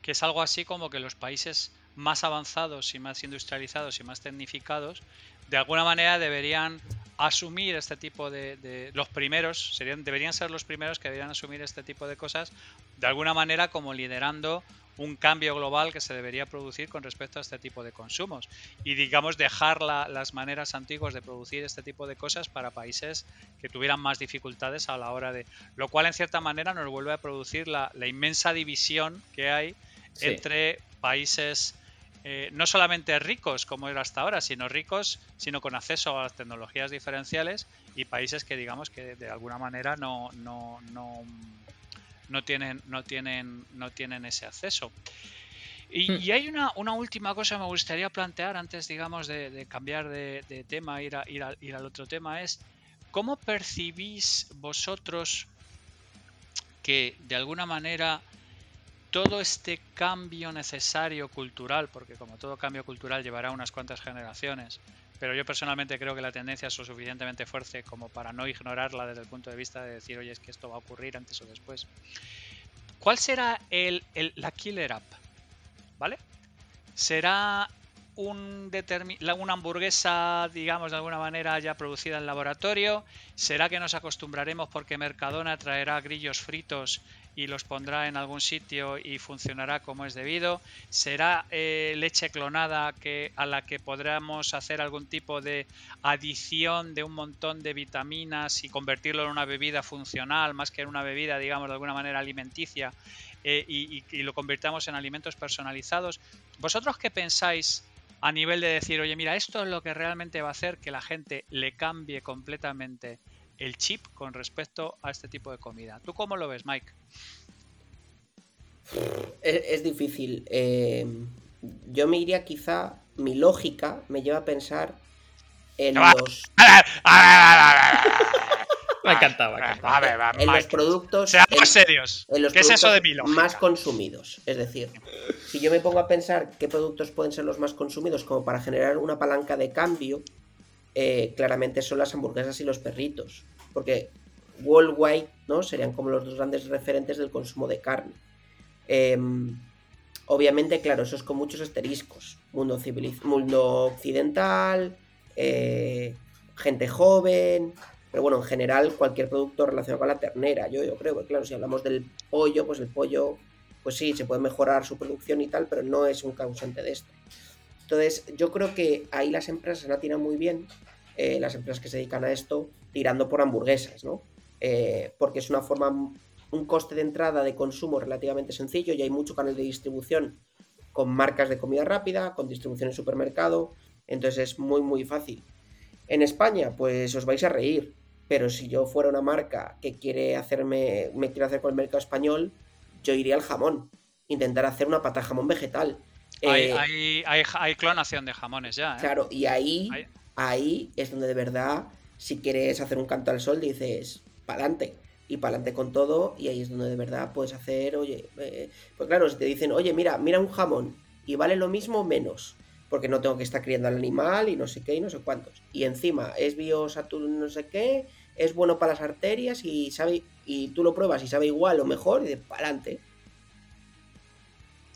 que es algo así como que los países más avanzados y más industrializados y más tecnificados, de alguna manera deberían asumir este tipo de, los primeros serían deberían ser los primeros que deberían asumir este tipo de cosas de alguna manera como liderando un cambio global que se debería producir con respecto a este tipo de consumos. Y digamos dejar las maneras antiguas de producir este tipo de cosas para países que tuvieran más dificultades a la hora de lo cual en cierta manera nos vuelve a producir la, inmensa división que hay entre países eh, no solamente ricos como era hasta ahora, sino ricos, sino con acceso a las tecnologías diferenciales y países que digamos que de alguna manera no, no, no tienen, no tienen, no tienen ese acceso. Y, Hmm. y hay una, una última cosa que me gustaría plantear antes, digamos, de, de cambiar de, de tema, ir, a- ir, a- ir al otro tema, es ¿cómo percibís vosotros que de alguna manera todo este cambio necesario cultural, porque como todo cambio cultural llevará unas cuantas generaciones, pero yo personalmente creo que la tendencia es lo suficientemente fuerte como para no ignorarla desde el punto de vista de decir, oye, es que esto va a ocurrir antes o después. ¿Cuál será el, el- la killer app? ¿Vale? ¿Será un una hamburguesa, digamos, de alguna manera ya producida en laboratorio? ¿Será que nos acostumbraremos porque Mercadona traerá grillos fritos y los pondrá en algún sitio y funcionará como es debido? ¿Será eh, leche clonada que, a la que podremos hacer algún tipo de adición de un montón de vitaminas y convertirlo en una bebida funcional más que en una bebida, digamos, de alguna manera alimenticia eh, y, y- y lo convirtamos en alimentos personalizados? ¿Vosotros qué pensáis a nivel de decir, oye, mira, esto es lo que realmente va a hacer que la gente le cambie completamente el chip con respecto a este tipo de comida? ¿Tú cómo lo ves, Mike? Es, es difícil. eh, yo me iría quizá, mi lógica me lleva a pensar en los, Me ha encantado, me ha encantado. A ver, va, en los productos, Seamos en- serios. en los ¿Qué es eso de productos mi lógica? más consumidos. Es decir, si yo me pongo a pensar qué productos pueden ser los más consumidos como para generar una palanca de cambio, eh, claramente son las hamburguesas y los perritos. Porque worldwide, ¿no? Serían como los dos grandes referentes del consumo de carne. Em, obviamente, claro, eso es con muchos asteriscos. Mundo, civiliz- mundo occidental, eh, gente joven. Pero bueno, en general, cualquier producto relacionado con la ternera, yo, yo creo que, claro, si hablamos del pollo, pues el pollo, pues sí, se puede mejorar su producción y tal, pero no es un causante de esto. Entonces, yo creo que ahí las empresas han atinado muy bien, eh, las empresas que se dedican a esto, tirando por hamburguesas, ¿no? Eh, porque es una forma, un coste de entrada de consumo relativamente sencillo y hay mucho canal de distribución con marcas de comida rápida, con distribución en supermercado, entonces es muy, muy fácil. En España, pues os vais a reír, pero si yo fuera una marca que quiere hacerme, me quiere hacer con el mercado español, yo iría al jamón, intentar hacer una pata jamón vegetal. Hay, Eh, hay, hay, hay clonación de jamones ya. ¿eh? Claro, y ahí, Ahí- es donde de verdad, si quieres hacer un canto al sol, dices, pa'lante. Y pa'lante con todo, y ahí es donde de verdad puedes hacer, oye, eh, pues claro, si te dicen, oye, mira, mira un jamón, y vale lo mismo o menos, porque no tengo que estar criando al animal y no sé qué y no sé cuántos. Y encima es biosaturno no sé qué, es bueno para las arterias y sabe y tú lo pruebas y sabe igual o mejor y de pa'lante.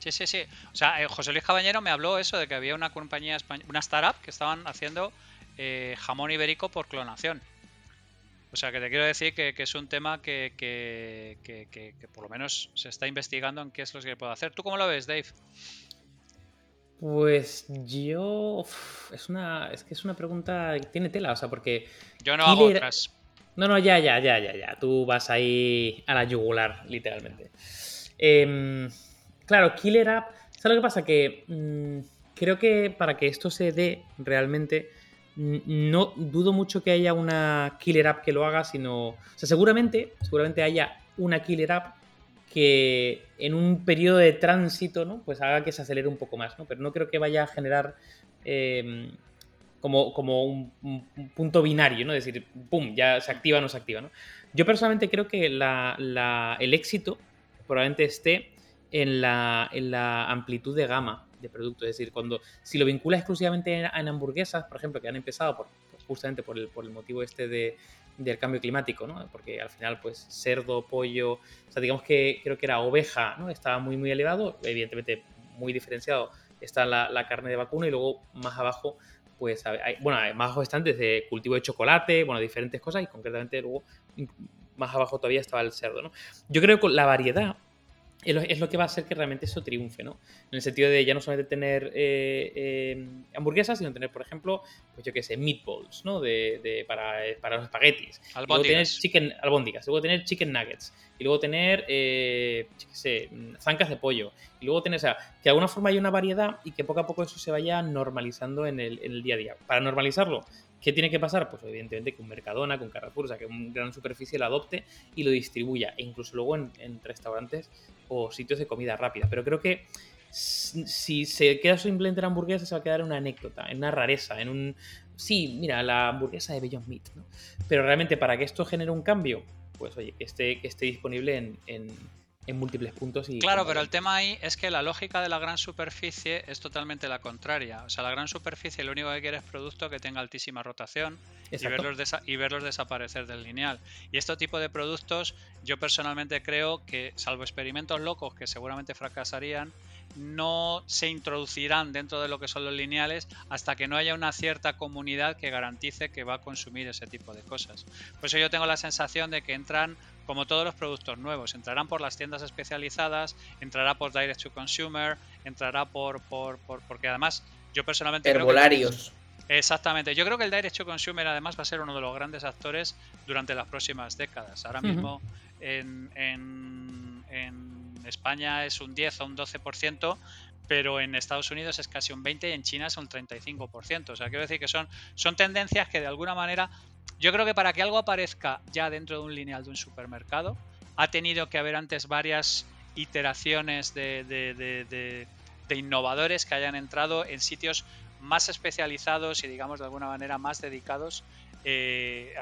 Sí, sí, sí. O sea, eh, José Luis Cabañero me habló eso de que había una compañía, españ- una startup que estaban haciendo eh, jamón ibérico por clonación. O sea, que te quiero decir que, que es un tema que, que- que- por lo menos se está investigando en qué es lo que puede hacer. ¿Tú cómo lo ves, Dave? Pues yo. uf, Es una. Es que es una pregunta que tiene tela, o sea, porque. Yo no hago otras. No, no, ya, ya, ya, ya, ya. Tú vas ahí a la yugular, literalmente. Em, claro, Killer App. ¿Sabes lo que pasa? Que mm, creo que para que esto se dé realmente, no dudo mucho que haya una Killer App que lo haga, sino. O sea, seguramente, seguramente haya una Killer App que en un periodo de tránsito, ¿no? Pues haga que se acelere un poco más, ¿no? Pero no creo que vaya a generar. em, como, como un- un punto binario, ¿no? Es decir, pum, ya se activa o no se activa, ¿no? Yo personalmente creo que la- la- el éxito probablemente esté en la, en la amplitud de gama de productos. Es decir, cuando si lo vinculas exclusivamente en, hamburguesas, por ejemplo, que han empezado por, justamente por el, por el motivo este de, del cambio climático, ¿no? Porque al final, pues, cerdo, pollo, o sea, digamos que creo que era oveja, ¿no? Estaba muy, muy elevado, evidentemente muy diferenciado está la, la carne de vacuno y luego más abajo pues hay, bueno, más abajo están desde cultivo de chocolate, bueno, diferentes cosas y concretamente luego más abajo todavía estaba el cerdo, ¿no? Yo creo que la variedad es lo, que va a hacer que realmente eso triunfe, ¿no? En el sentido de ya no solamente tener eh, eh, hamburguesas, sino tener, por ejemplo, pues yo qué sé, meatballs, ¿no? De, de- para, para los espaguetis. Y Luego tener Albóndigas. chicken, albóndigas, luego tener chicken nuggets, y luego tener, eh, yo qué sé, zancas de pollo, y luego tener, o sea, que de alguna forma hay una variedad y que poco a poco eso se vaya normalizando en el, en el día a día. Para normalizarlo, ¿Qué tiene que pasar? Pues evidentemente que un Mercadona, un Carrefour, o sea, que una gran superficie lo adopte y lo distribuya, e incluso luego en, restaurantes o sitios de comida rápida. Pero creo que si se queda simplemente en hamburguesa, se va a quedar en una anécdota, en una rareza, en un... Sí, mira, la hamburguesa de Beyond Meat, ¿no? Pero realmente para que esto genere un cambio, pues oye, que esté, esté disponible en en múltiples puntos. Y claro, pero el tema ahí es que la lógica de la gran superficie es totalmente la contraria. O sea, la gran superficie lo único que quiere es producto que tenga altísima rotación y verlos, y verlos, desaparecer del lineal. Y este tipo de productos, yo personalmente creo que, salvo experimentos locos que seguramente fracasarían, no se introducirán dentro de lo que son los lineales hasta que no haya una cierta comunidad que garantice que va a consumir ese tipo de cosas. Por eso yo tengo la sensación de que entran como todos los productos nuevos, entrarán por las tiendas especializadas, entrará por direct to consumer, entrará por, por, porque además yo personalmente herbolarios. exactamente, yo creo que el direct to consumer además va a ser uno de los grandes actores durante las próximas décadas. Ahora mismo en, en, en España es un 10 o un 12%, pero en Estados Unidos es casi un 20 y en China es un 35%. O sea, quiero decir que son, son tendencias que de alguna manera yo creo que para que algo aparezca ya dentro de un lineal de un supermercado, ha tenido que haber antes varias iteraciones de, innovadores que hayan entrado en sitios más especializados y digamos de alguna manera más dedicados. Eh,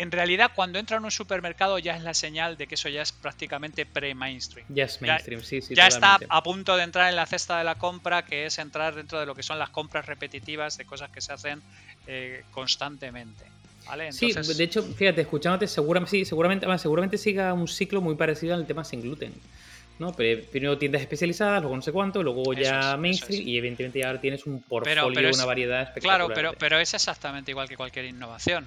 en realidad cuando entra en un supermercado ya es la señal de que eso ya es prácticamente pre-mainstream. Ya es mainstream, sí, sí. Ya está a punto de entrar en la cesta de la compra, que es entrar dentro de lo que son las compras repetitivas de cosas que se hacen eh, constantemente. ¿Vale? Sí, de hecho, fíjate, escuchándote, seguramente, sí, seguramente, seguramente siga un ciclo muy parecido al tema sin gluten. ¿no? Pero primero tiendas especializadas, luego no sé cuánto, luego ya mainstream y evidentemente ya ahora tienes un portfolio, una variedad espectacular. Claro, pero, pero es exactamente igual que cualquier innovación.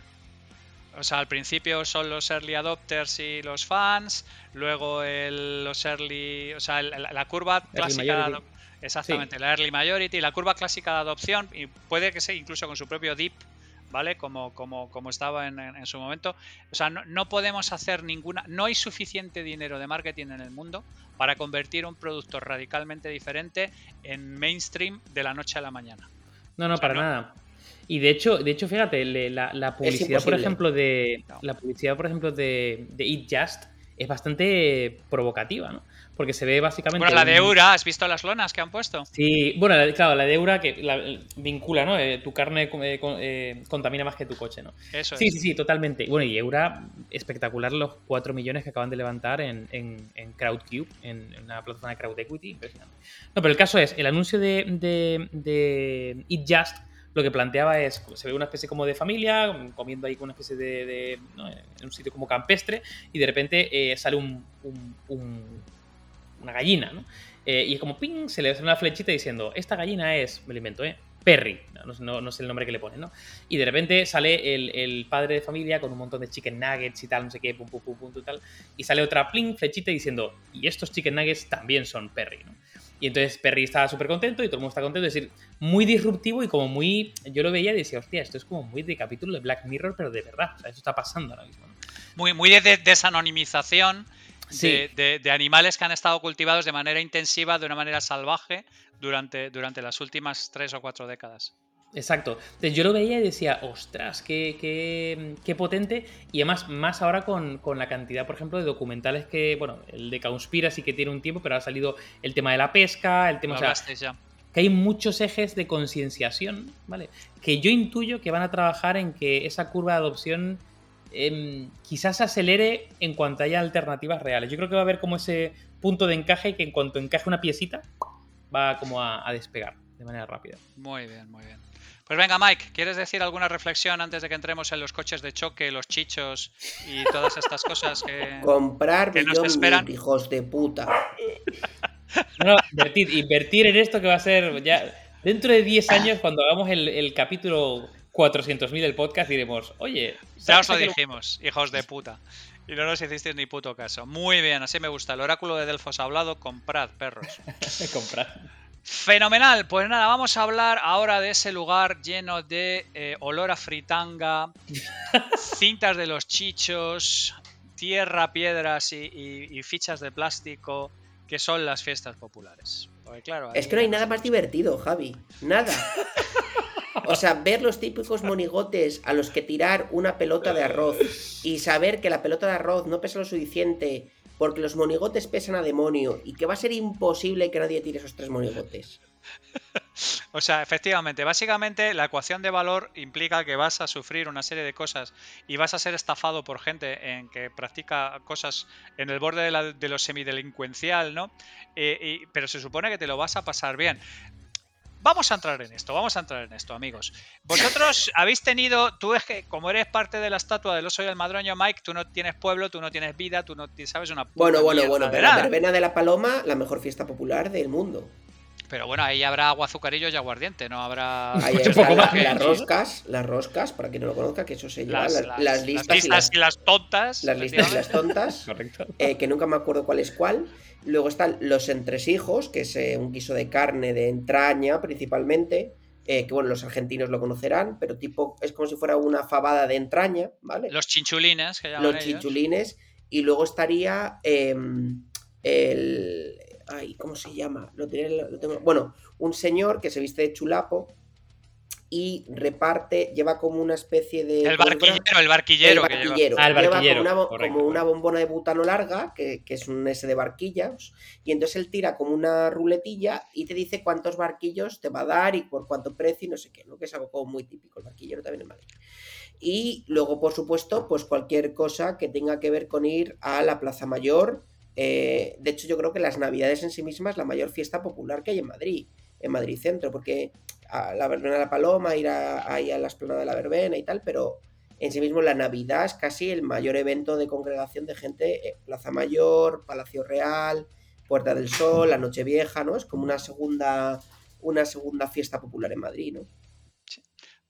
O sea, al principio son los early adopters y los fans, luego los early, o sea, la, curva clásica de exactamente, la early majority, la curva clásica de adopción y puede que sea incluso con su propio dip, ¿vale? Como, como, como estaba en, su momento. O sea, no, no, podemos hacer ninguna, no hay suficiente dinero de marketing en el mundo para convertir un producto radicalmente diferente en mainstream de la noche a la mañana. No, no, para nada. Y de hecho, de hecho, fíjate, la, publicidad, por ejemplo, de. La publicidad, por ejemplo, de, de Eat Just es bastante provocativa, ¿no? Porque se ve básicamente. Bueno, la de Eura, ¿has visto las lonas que han puesto? Sí, bueno, claro, la de Eura que vincula, ¿no? Eh, tu carne eh, eh, contamina más que tu coche, ¿no? Eso sí, es. Sí, sí, totalmente. Bueno, y Eura, espectacular los 4 millones que acaban de levantar en, en, en CrowdCube, en, una plataforma de Crowd Equity, impresionante. No, pero el caso es, el anuncio de, de, de Eat Just lo que planteaba es, se ve una especie como de familia, comiendo ahí con una especie de, en un sitio como campestre, y de repente eh, sale un, una gallina, ¿no? Eh, y es como, ping, se le hace una flechita diciendo, esta gallina es, me lo invento, ¿eh? Perry, no, sé el nombre que le ponen, ¿no? Y de repente sale el, padre de familia con un montón de chicken nuggets y tal, no sé qué, pum, pum, pum, pum, y tal, y sale otra pling, flechita diciendo, y estos chicken nuggets también son Perry, ¿no? Y entonces Perry está súper contento y todo el mundo está contento. Es decir, muy disruptivo y como muy. Yo lo veía y decía, hostia, esto es como muy de capítulo de Black Mirror, pero de verdad. O sea, eso está pasando ahora mismo. Muy, muy de, desanonimización de, animales que han estado cultivados de manera intensiva, de una manera salvaje, durante, durante las últimas tres o cuatro décadas. Exacto. Entonces yo lo veía y decía, ostras, qué, qué, qué potente. Y además, más ahora con, la cantidad, por ejemplo, de documentales que, bueno, el de Conspira sí que tiene un tiempo, pero ha salido el tema de la pesca, el tema... O sea, que hay muchos ejes de concienciación, ¿vale? Que yo intuyo que van a trabajar en que esa curva de adopción em, quizás se acelere en cuanto haya alternativas reales. Yo creo que va a haber como ese punto de encaje que en cuanto encaje una piecita, va como a despegar de manera rápida. Muy bien, muy bien. Pues venga, Mike, ¿quieres decir alguna reflexión antes de que entremos en los coches de choque, los chichos y todas estas cosas que. Comprar que nos esperan? hijos de puta. No, invertir, en esto que va a ser ya. Dentro de 10 años, cuando hagamos el, capítulo 400.000 del podcast, diremos, oye. Ya os lo dijimos, hijos de puta. Y no nos hicisteis ni puto caso. Muy bien, así me gusta. El oráculo de Delfos ha hablado. Comprad, perros. comprad. Fenomenal, pues nada, vamos a hablar ahora de ese lugar lleno de eh, olor a fritanga, cintas de los chichos, tierra, piedras y, fichas de plástico, que son las fiestas populares. es que no hay nada más divertido, Javi. Nada. O sea, ver los típicos monigotes a los que tirar una pelota de arroz y saber que la pelota de arroz no pesa lo suficiente porque los monigotes pesan a demonio y que va a ser imposible que nadie tire esos tres monigotes. O sea, efectivamente, básicamente la ecuación de valor implica que vas a sufrir una serie de cosas y vas a ser estafado por gente en que practica cosas en el borde de, lo semidelincuencial, ¿no? Eh, pero se supone que te lo vas a pasar bien. Vamos a entrar en esto, vamos a entrar en esto, amigos. Vosotros habéis tenido, tú es que como eres parte de la estatua del oso y el madroño, Mike, tú no tienes pueblo, tú no tienes vida, tú no sabes una... Bueno, bueno, bueno, pero la verbena de la paloma, la mejor fiesta popular del mundo. Pero bueno, ahí habrá agua, azucarillo y aguardiente, no habrá. Ahí está las roscas, las roscas, para quien no lo conozca, que eso se llama las, listas, y las, tontas. Las listas y las tontas. Correcto. Eh, que nunca me acuerdo cuál es cuál. Luego están los entresijos, que es eh, un guiso de carne de entraña principalmente. Eh, que bueno, los argentinos lo conocerán, pero tipo, es como si fuera una fabada de entraña, ¿vale? Los chinchulines, que llaman Los chinchulines. Y luego estaría em, el, Ay, ¿cómo se llama? Lo, tengo... Bueno, un señor que se viste de chulapo y reparte, lleva como una especie de. El barquillero, el barquillero. El barquillero. Ah, lleva como una, bombona de butano larga, que, es un S de barquillas, y entonces él tira como una ruletilla y te dice cuántos barquillos te va a dar y por cuánto precio y no sé qué, ¿no? Que es algo como muy típico, el barquillero también en Madrid. Y luego, por supuesto, pues cualquier cosa que tenga que ver con ir a la Plaza Mayor eh, de hecho, yo creo que las Navidades en sí mismas es la mayor fiesta popular que hay en Madrid, en Madrid Centro, porque a la verbena de la Paloma, ir ahí a la esplanada de la verbena y tal, pero en sí mismo la Navidad es casi el mayor evento de congregación de gente, eh, Plaza Mayor, Palacio Real, Puerta del Sol, la Nochevieja, ¿no? Es como una segunda, una segunda fiesta popular en Madrid, ¿no?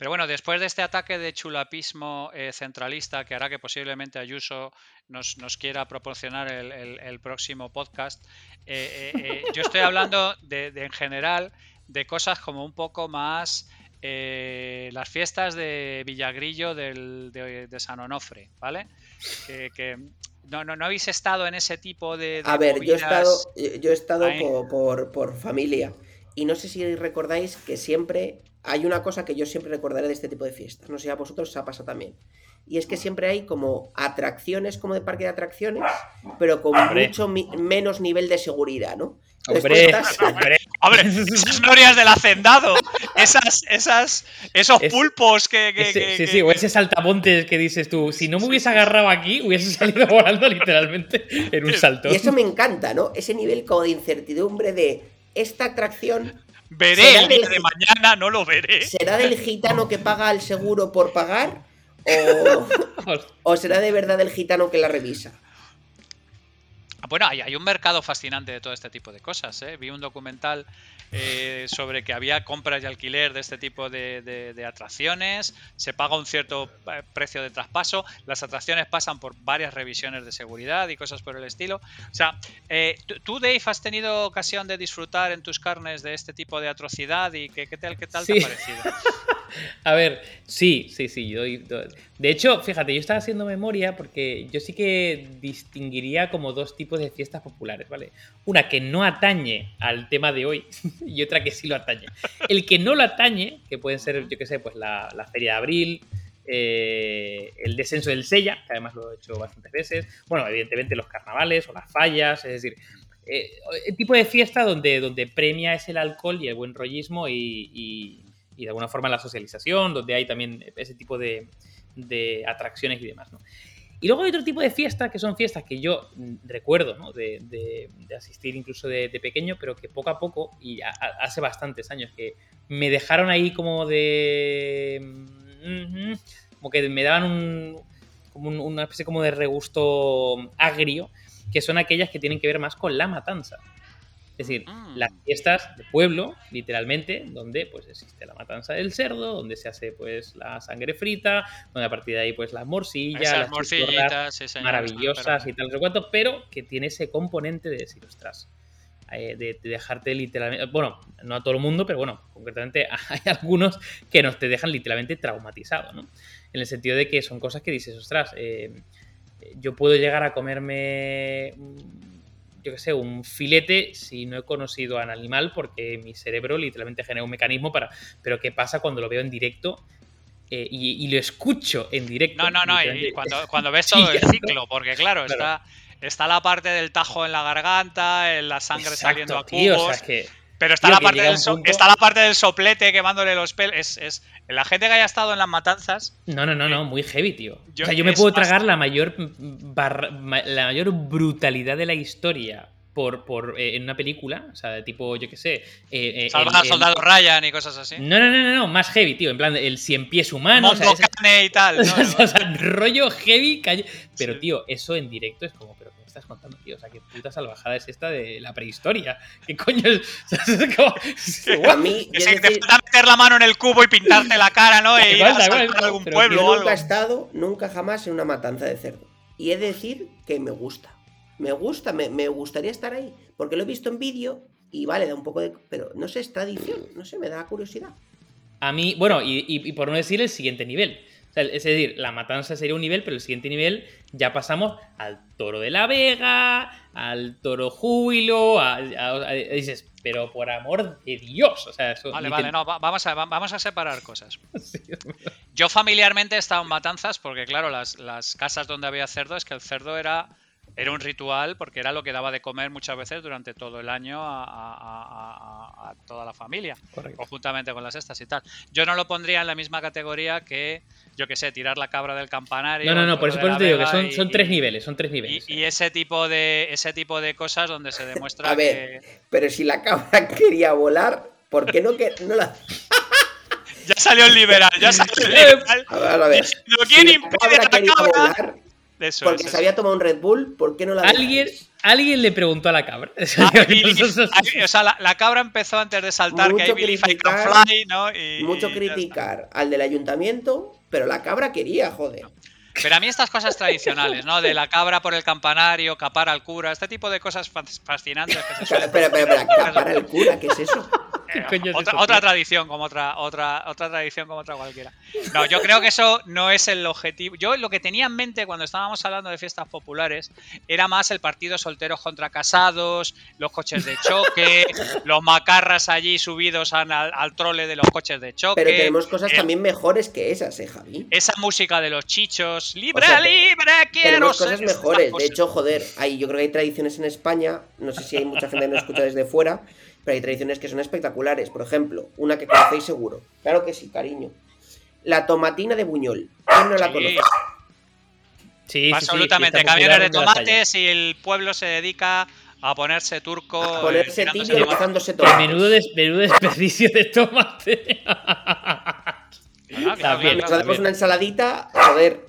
Pero bueno, después de este ataque de chulapismo eh, centralista que hará que posiblemente Ayuso nos, quiera proporcionar el, próximo podcast, eh, eh, yo estoy hablando de, en general de cosas como un poco más las fiestas de Villagrillo de, San Onofre, ¿vale? Que, no, no, habéis estado en ese tipo de... A ver, yo he estado, yo he estado por, por familia y no sé si recordáis que siempre hay una cosa que yo siempre recordaré de este tipo de fiestas, no sé si a vosotros os ha pasado también. Y es que siempre hay como atracciones como de parque de atracciones, pero con mucho menos nivel de seguridad, ¿no? Hombre, hombre, esas glorias del hacendado, esas, esas, esos pulpos que, Sí, sí, o ese saltamontes que dices tú, si no me hubiese agarrado aquí, hubiese salido volando literalmente en un salto. Y eso me encanta, ¿no? Ese nivel como de incertidumbre de esta atracción Veré el día de mañana, no lo veré. ¿Será del gitano que paga el seguro por pagar? ¿O, será de verdad el gitano que la revisa? Bueno, hay, un mercado fascinante de todo este tipo de cosas. ¿eh? Vi un documental eh, sobre que había compras y alquiler de este tipo de, atracciones, se paga un cierto eh, precio de traspaso, las atracciones pasan por varias revisiones de seguridad y cosas por el estilo. O sea, ¿tú, Dave, has tenido ocasión de disfrutar en tus carnes de este tipo de atrocidad y qué, tal, qué tal te ha parecido? A ver, sí, sí, sí. Yo, de hecho, fíjate, yo estaba haciendo memoria porque yo sí que distinguiría como dos tipos de fiestas populares, ¿vale? Una que no atañe al tema de hoy y otra que sí lo atañe. El que no lo atañe, que pueden ser, yo qué sé, pues la, Feria de Abril, eh, el descenso del Sella, que además lo he hecho bastantes veces. Bueno, evidentemente los carnavales o las fallas, es decir, eh, el tipo de fiesta donde, donde premia es el alcohol y el buen rollismo y y de alguna forma la socialización, donde hay también ese tipo de, atracciones y demás, ¿no? Y luego hay otro tipo de fiestas que son fiestas que yo recuerdo, ¿no? De, asistir incluso de, pequeño, pero que poco a poco, y hace bastantes años, que me dejaron ahí como de... Mm, como que me daban un, como una especie como de regusto agrio, que son aquellas que tienen que ver más con la matanza. Es decir, mm. las fiestas de pueblo, literalmente, donde pues existe la matanza del cerdo, donde se hace pues la sangre frita, donde a partir de ahí pues las morcillas, las morcillitas maravillosas y tal, no cuánto, pero que tiene ese componente de decir, ostras, eh, de, dejarte literalmente, bueno, no a todo el mundo, pero bueno, concretamente hay algunos que nos te dejan literalmente traumatizado, ¿no? En el sentido de que son cosas que dices, ostras, eh, yo puedo llegar a comerme yo qué sé, un filete si no he conocido al animal porque mi cerebro literalmente genera un mecanismo para... Pero ¿qué pasa cuando lo veo en directo eh, y, lo escucho en directo? No, no, no, y cuando, cuando ves todo el ciclo, porque claro, está... Está la parte del tajo en la garganta, la sangre saliendo a cubos. que, pero está, la parte del está la parte del soplete quemándole los pelos. Es, es, la gente que haya estado en las matanzas. No, no, no, no, muy heavy, tío. Yo, o sea, yo me puedo tragar la mayor, la mayor brutalidad de la historia por, por eh, en una película, o sea, de tipo, yo qué sé. Eh, eh Salvar al soldado Ryan y cosas así. No, no, no, no, más heavy, tío. En plan, el cien pies humano. o sea, y tal. o sea, rollo heavy. Pero, tío, eso en directo es como, pero estás contando, tío? O sea, qué puta salvajada es esta de la prehistoria. ¿Qué coño es? a mí, que te falta meter la mano en el cubo y pintarte la cara, ¿no? Y ir a algún pueblo yo nunca he estado, nunca jamás en una matanza de cerdo. Y he de decir que me gusta. Me gusta, me, me gustaría estar ahí. Porque lo he visto en vídeo y vale, da un poco de. Pero no sé, es tradición, no sé, me da curiosidad. A mí, bueno, y, y por no decir el siguiente nivel es decir, la matanza sería un nivel, pero el siguiente nivel ya pasamos al toro de la Vega, al toro júbilo, a, dices, pero por amor de Dios. O sea, vale, vale, no, vamos a, vamos a separar cosas. Yo familiarmente he estado en matanzas porque, claro, las, las casas donde había cerdo es que el cerdo era era un ritual porque era lo que daba de comer muchas veces durante todo el año a, toda la familia, conjuntamente con las estas y tal. Yo no lo pondría en la misma categoría que, yo que sé, tirar la cabra del campanario. No, no, no, por eso, te digo que son, son tres niveles, son tres niveles. Y, ese tipo de ese tipo de cosas donde se demuestra a ver, pero si la cabra quería volar, ¿por qué no, que, no la... ya salió el liberal, ya salió el liberal. A ver, a ver. ¿Quién impide la cabra? Porque se había tomado un Red Bull, ¿por qué no la ¿Alguien, alguien le preguntó a la cabra. o sea, la, cabra empezó antes de saltar que hay Fly, ¿no? mucho criticar al del ayuntamiento, pero la cabra quería, joder. Pero a mí estas cosas tradicionales, ¿no? De la cabra por el campanario, capar al cura, este tipo de cosas fascinantes que se Pero, pero, pero, capar al cura, ¿qué es eso? Otra, tradición como otra, otra, otra tradición como otra cualquiera. No, yo creo que eso no es el objetivo. Yo lo que tenía en mente cuando estábamos hablando de fiestas populares era más el partido solteros contra casados, los coches de choque, los macarras allí subidos al, al, trole de los coches de choque. Pero tenemos cosas eh, también mejores que esas, ¿eh, Javi? Esa música de los chichos, libre, libre, quiero Tenemos cosas mejores. De hecho, joder, hay, yo creo que hay tradiciones en España, no sé si hay mucha gente que nos escucha desde fuera, pero hay tradiciones que son espectaculares. Por ejemplo, una que conocéis seguro. Claro que sí, cariño. La tomatina de Buñol. ¿Quién no la conoce? Sí, absolutamente. Sí, Camiones de tomates y el pueblo se dedica a ponerse turco. A ponerse tibio y tomates. Menudo, menudo desperdicio de tomate. Nos hacemos una ensaladita, joder.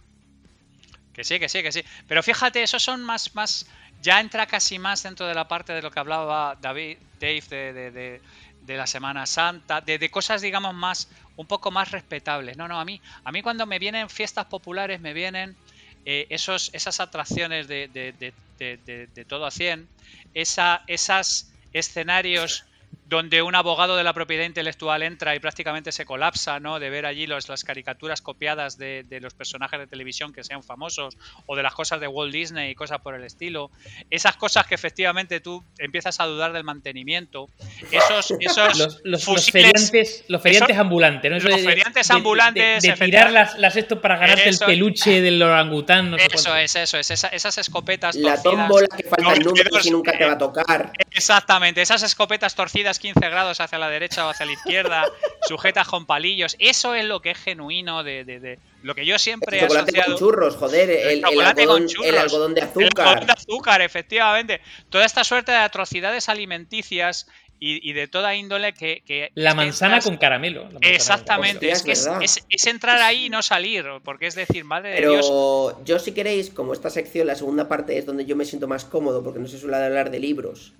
Que sí, que sí, que sí. Pero fíjate, esos son más, más, ya entra casi más dentro de la parte de lo que hablaba David, Dave de, de, la Semana Santa, de, cosas, digamos, más, un poco más respetables. No, no, a mí, a mí cuando me vienen fiestas populares, me vienen eh, esos, esas atracciones de, de, todo a 100, esa, esas escenarios donde un abogado de la propiedad intelectual entra y prácticamente se colapsa, ¿no? De ver allí los, las caricaturas copiadas de, los personajes de televisión que sean famosos o de las cosas de Walt Disney y cosas por el estilo. Esas cosas que efectivamente tú empiezas a dudar del mantenimiento. Esos, esos los, los, feriantes, los feriantes ambulantes, ¿no? los feriantes ambulantes. De, tirar las, las, esto para ganarte el peluche del orangután. No eso es, eso es. esas escopetas La tómbola que falta el número y nunca te va a tocar. Exactamente, esas escopetas torcidas 15 grados hacia la derecha o hacia la izquierda, sujetas con palillos. Eso es lo que es genuino de, lo que yo siempre he asociado. con churros, joder, el, algodón, el, algodón, de azúcar. El algodón de azúcar, efectivamente. Toda esta suerte de atrocidades alimenticias y, de toda índole que... la manzana con caramelo. exactamente, es que es, entrar ahí y no salir, porque es decir, madre Pero de Dios... yo si queréis, como esta sección, la segunda parte es donde yo me siento más cómodo, porque no se suele hablar de libros.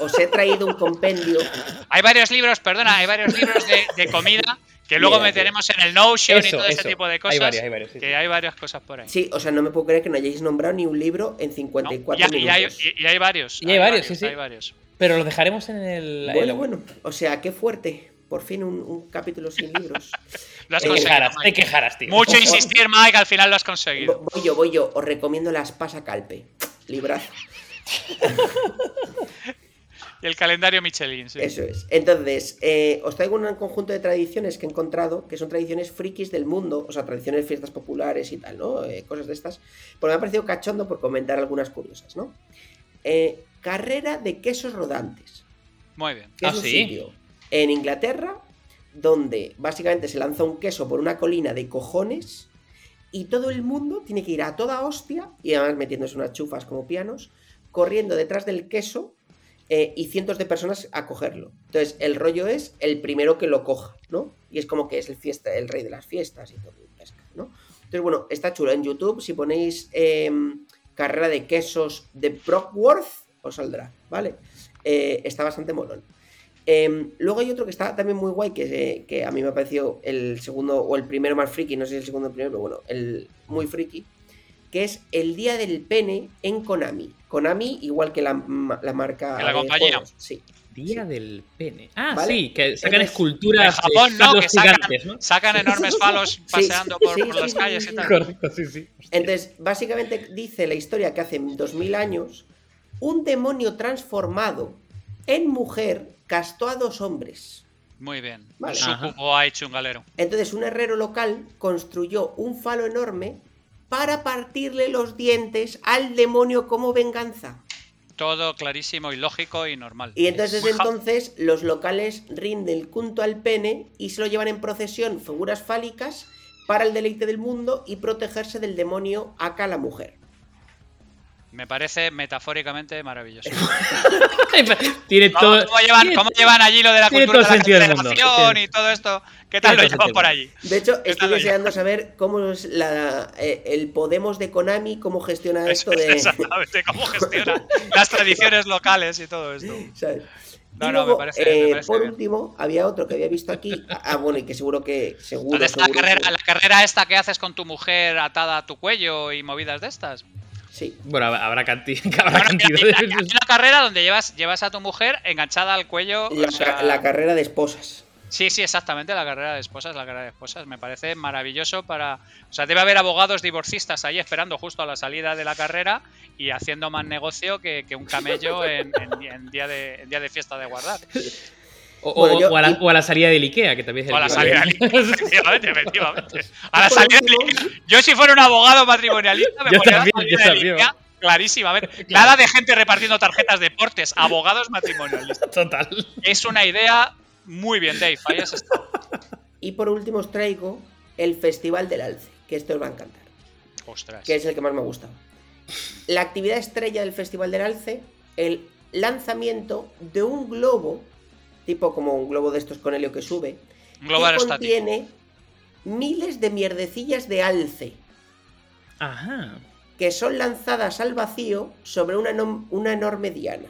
Os he traído un compendio. Hay varios libros, perdona, hay varios libros de, comida que luego meteremos en el Notion y todo ese tipo de cosas. Hay varios, que hay varias cosas por ahí. Sí, o sea, no me puedo creer que no hayáis nombrado ni un libro en 54 minutos. Y hay, y, hay, varios. Y hay, varios, sí, sí. Hay varios. Pero los dejaremos en el. Bueno, bueno. O sea, qué fuerte. Por fin un, capítulo sin libros. lo has te conseguido. te quejarás, tío. Mucho insistir, Mike, al final lo has conseguido. Voy yo, voy yo. Os recomiendo las Pasa Calpe. Librazo. y el calendario Michelin, sí. Eso es. Entonces, eh, os traigo un conjunto de tradiciones que he encontrado, que son tradiciones frikis del mundo, o sea, tradiciones de fiestas populares y tal, ¿no? Eh, cosas de estas. Porque me ha parecido cachondo por comentar algunas curiosas, ¿no? Eh, carrera de quesos rodantes. Muy bien. Que es ¿Ah, un sí? sitio en Inglaterra donde básicamente se lanza un queso por una colina de cojones y todo el mundo tiene que ir a toda hostia y además metiéndose unas chufas como pianos, corriendo detrás del queso eh, y cientos de personas a cogerlo. Entonces, el rollo es el primero que lo coja, ¿no? Y es como que es el fiesta, el rey de las fiestas y todo, y pesca, ¿no? Entonces, bueno, está chulo. En YouTube, si ponéis em, carrera de quesos de Brockworth, os saldrá, ¿vale? Eh, está bastante molón. Em, luego hay otro que está también muy guay, que, eh, que a mí me ha parecido el segundo o el primero más friki, no sé si el segundo o el primero, pero bueno, el muy friki, que es el día del pene en Konami. Konami, igual que la, la marca. Que la de compañía. juegos, Sí. Día del pene. Ah, ¿Vale? sí, que sacan esculturas En Japón, de ¿no? Que sacan, gigantes, ¿no? sacan enormes falos paseando por, sí, por sí, las sí, calles y tal. Correcto, sí, sí. Hostia. Entonces, básicamente dice la historia que hace 2000 años, un demonio transformado en mujer castó a dos hombres. Muy bien. Vale. Sucubo ha hecho un galero. Entonces un herrero local construyó un falo enorme para partirle los dientes al demonio como venganza. Todo clarísimo y lógico y normal. Y entonces ja- entonces los locales rinden el culto al pene y se lo llevan en procesión figuras fálicas para el deleite del mundo y protegerse del demonio acá la mujer. Me parece metafóricamente maravilloso. Tiene ¿Cómo, todo. cómo llevan, tiene- cómo llevan allí lo de la cultura de la generación y todo esto? ¿Qué tal tiene lo llevan por allí? De hecho, estoy deseando saber cómo es la, eh, el Podemos de Konami, cómo gestiona Eso esto es de... exactamente cómo gestiona las tradiciones locales y todo esto. ¿sabes? No, y no, me luego, parece- me eh, parece por bien. último, había otro que había visto aquí. Ah, bueno, y que seguro que. Seguro, ¿Dónde está la seguro, carrera, seguro. la carrera esta que haces con tu mujer atada a tu cuello y movidas de estas? Sí. Bueno, habrá, canti- habrá Bueno, cantidad hay de. una carrera donde llevas, llevas a tu mujer enganchada al cuello. La, o sea, ca- la carrera de esposas. Sí, sí, exactamente, la carrera de esposas, la carrera de esposas. Me parece maravilloso para... O sea, debe haber abogados divorcistas ahí esperando justo a la salida de la carrera y haciendo más negocio que, que un camello en, en- en día de, en día de fiesta de guardar. O, o- Bueno, yo- o a la, y- o a la salida del Ikea, que también es O a la el salida del Ikea, efectivamente, efectivamente. A la salida del último- Ikea. Yo si fuera un abogado matrimonialista me Yo ponía también, la yo salida del. Ikea clarísimamente. Nada de gente repartiendo tarjetas de portes, abogados matrimonialistas. Total. Es una idea muy bien, Dave. Ahí has estado. Y por último os traigo el Festival del Alce, que esto os va a encantar. Ostras. Que es el que más me ha gustado. La actividad estrella del Festival del Alce, el lanzamiento de un globo, tipo como un globo de estos con helio que sube, Un globo que aerostático. contiene miles de mierdecillas de alce. Ajá. que son lanzadas al vacío sobre una, enorme diana.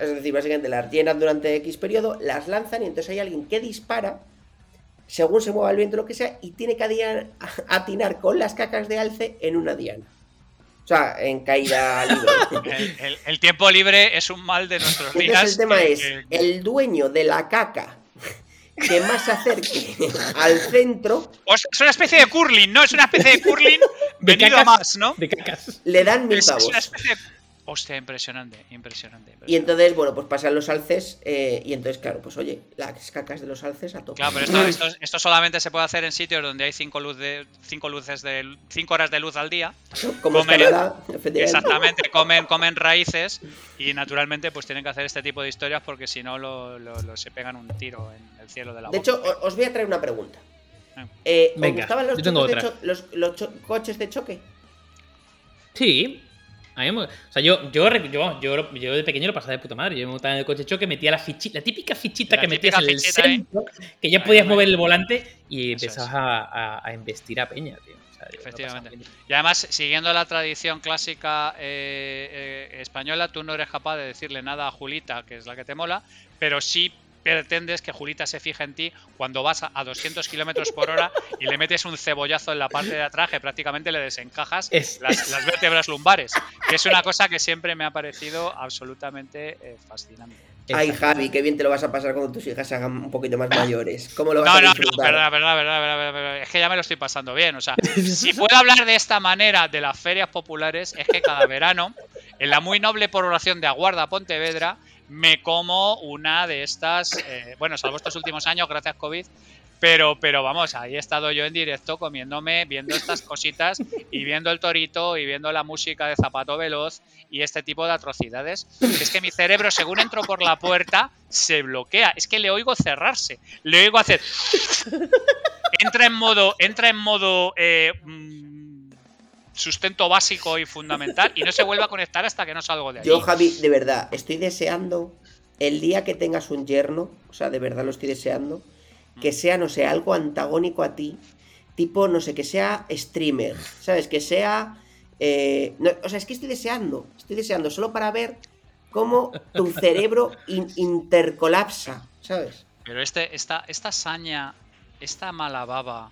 Es decir, básicamente las llenan durante X periodo, las lanzan y entonces hay alguien que dispara según se mueva el viento lo que sea y tiene que adiar- atinar con las cacas de alce en una diana. O sea, en caída libre. El, el- el tiempo libre es un mal de nuestros días. Entonces el tema que- es, que- el dueño de la caca que más se acerque al centro o sea, es una especie de curling, ¿no? Es una especie de curling De venido a cacas. más, ¿no? De cacas. le dan mil Es, es pavos. una especie de... Hostia, impresionante, impresionante. Y entonces, bueno, pues pasan los alces eh, y entonces, claro, pues oye, las cacas de los alces a tope. Claro, pero esto, esto- esto solamente se puede hacer en sitios donde hay cinco, luz de, cinco luces de cinco horas de luz al día. Como es comer- Canadá. Exactamente, comen, comen raíces y naturalmente pues tienen que hacer este tipo de historias porque si no lo, lo- lo- se pegan un tiro en el cielo de la De boca. hecho, o- os voy a traer una pregunta. Ah. Eh, ¿Os Venga, gustaban los, yo tengo choques de otra. cho- los, los cho- coches de choque? Sí. A mí me- o sea, yo, yo, yo, yo, yo de pequeño lo pasaba de puta madre. Yo me montaba en el coche choque, metía la fichita, la típica fichita La que metías en el fichita, ¿eh? centro, que ya Ahí, podías ahí. mover el volante y Eso empezabas a, a, a embestir a peña, tío. O sea, Efectivamente. Y además, siguiendo la tradición clásica eh, eh, española, tú no eres capaz de decirle nada a Julita, que es la que te mola, pero sí pretendes que Julita se fije en ti cuando vas a, a 200 kilómetros por hora y le metes un cebollazo en la parte de atrás que prácticamente le desencajas Es- las, las vértebras lumbares, que es una cosa que siempre me ha parecido absolutamente eh, fascinante. Ay. Javi, qué bien te lo vas a pasar cuando tus hijas se hagan un poquito más mayores. ¿Cómo lo vas No, a no, no, disfrutar? verdad, verdad, verdad, verdad, verdad, verdad. Es que ya me lo estoy pasando bien. O sea, si puedo hablar de esta manera de las ferias populares, es que cada verano en la muy noble población de Aguarda, Pontevedra, me como una de estas, eh, bueno, salvo estos últimos años, gracias COVID, pero, pero vamos, ahí he estado yo en directo comiéndome, viendo estas cositas y viendo el torito y viendo la música de Zapato Veloz y este tipo de atrocidades. Es que mi cerebro, según entro por la puerta, se bloquea. Es que le oigo cerrarse, le oigo hacer. Entra en modo, entra en modo eh, mm, sustento básico y fundamental y no se vuelve a conectar hasta que no salgo de ahí. Yo, Javi, de verdad, estoy deseando el día que tengas un yerno, o sea, de verdad lo estoy deseando, que sea, no sé, algo antagónico a ti, tipo, no sé, que sea streamer, ¿sabes? Que sea... eh, no, o sea, es que estoy deseando, estoy deseando solo para ver cómo tu cerebro in- intercolapsa, ¿sabes? Pero este, esta, esta saña, esta mala baba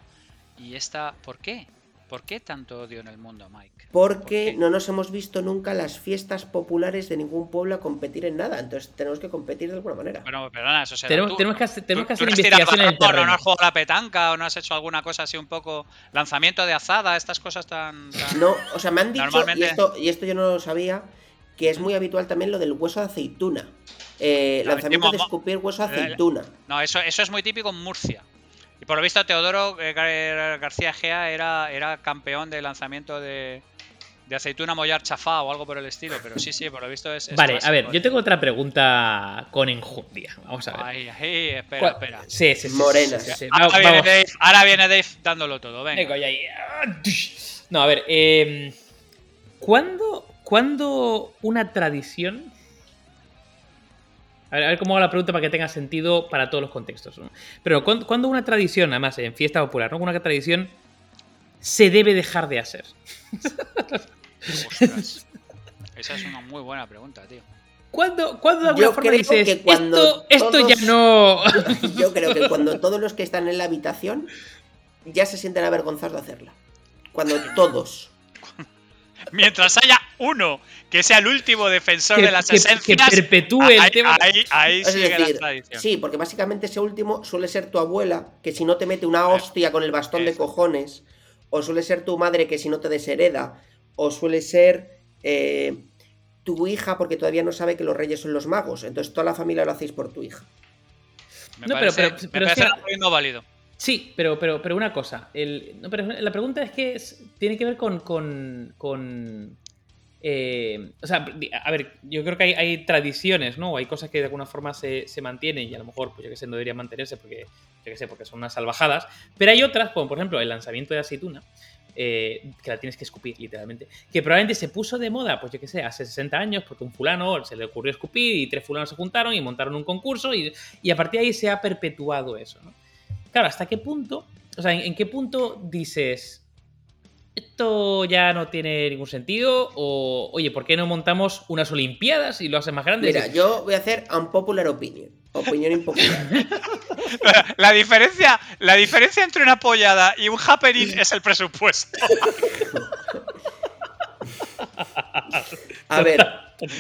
y esta. ¿Por qué? ¿Por qué tanto odio en el mundo, Mike? ¿Por Porque no nos hemos visto nunca las fiestas populares de ningún pueblo a competir en nada, entonces tenemos que competir de alguna manera. Bueno, perdona, eso será Tenemos, tú. tenemos que hacer, tenemos que ¿Tú- hacer investigación en el terreno. ¿No has jugado a la petanca o no has hecho alguna cosa así un poco lanzamiento de azada? Estas cosas tan. tan- No, o sea, me han dicho, y esto, y esto yo no lo sabía, que es muy habitual también lo del hueso de aceituna. Eh, lanzamiento de escupir hueso de Eh, aceituna. No, eso, eso es muy típico en Murcia. Y por lo visto, Teodoro eh, Gar- García Gea era, era campeón de lanzamiento de, de aceituna mollar chafá o algo por el estilo. Pero sí, sí, por lo visto es. es Vale, a ver, yo tengo otra pregunta con enjundia. Vamos a ver. Ay, ay, espera, ¿Cuál- espera. Sí, sí, sí, Morenas. sí, sí, sí. Ahora, Vamos, viene. Dave, ahora viene Dave dándolo todo. Venga. Venga, ya ahí. No, a ver, eh, ¿cuándo, cuándo una tradición... A ver, a ver cómo hago la pregunta para que tenga sentido para todos los contextos. ¿no? Pero ¿cuándo, cuándo una tradición, además en fiesta popular, ¿no? una tradición se debe dejar de hacer? Ostras. Esa es una muy buena pregunta, tío. ¿Cuándo, cuándo de alguna Yo forma creo dices, que cuando esto, esto ya no... Yo creo que cuando todos los que están en la habitación ya se sienten avergonzados de hacerla. Cuando todos. Mientras haya uno que sea el último defensor que, de las que- que perpetúe ahí, el tema... ahí, ahí Es sigue decir, la tradición. sí, porque básicamente ese último suele ser tu abuela, que si no te mete una hostia con el bastón de cojones, o suele ser tu madre que si no te deshereda, o suele ser eh, tu hija porque todavía no sabe que los reyes son los magos, entonces toda la familia lo hacéis por tu hija. Me No, pero- pero- me pero parece que- argumento válido. Sí, pero, pero, pero una cosa. el- no, pero la pregunta es que es- tiene que ver con. con, con, eh, o sea, a ver, yo creo que hay, tradiciones, ¿no? Hay cosas que de alguna forma se, se mantienen y a lo mejor, pues yo que sé, no deberían mantenerse porque, yo que sé, porque son unas salvajadas. Pero hay otras, como por ejemplo el lanzamiento de aceituna, eh, que la tienes que escupir, literalmente. Que probablemente se puso de moda, pues yo que sé, hace 60 años, porque un fulano se le ocurrió escupir y tres fulanos se juntaron y montaron un concurso y, y a partir de ahí se ha perpetuado eso, ¿no? Claro, ¿hasta qué punto? O sea, ¿en, en qué punto dices esto ya no tiene ningún sentido? O, oye, ¿por qué no montamos unas Olimpiadas y lo haces más grande? Mira, yo voy a hacer unpopular opinion. Opinión impopular. La diferencia, la diferencia entre una pollada y un happening es el presupuesto. A ver,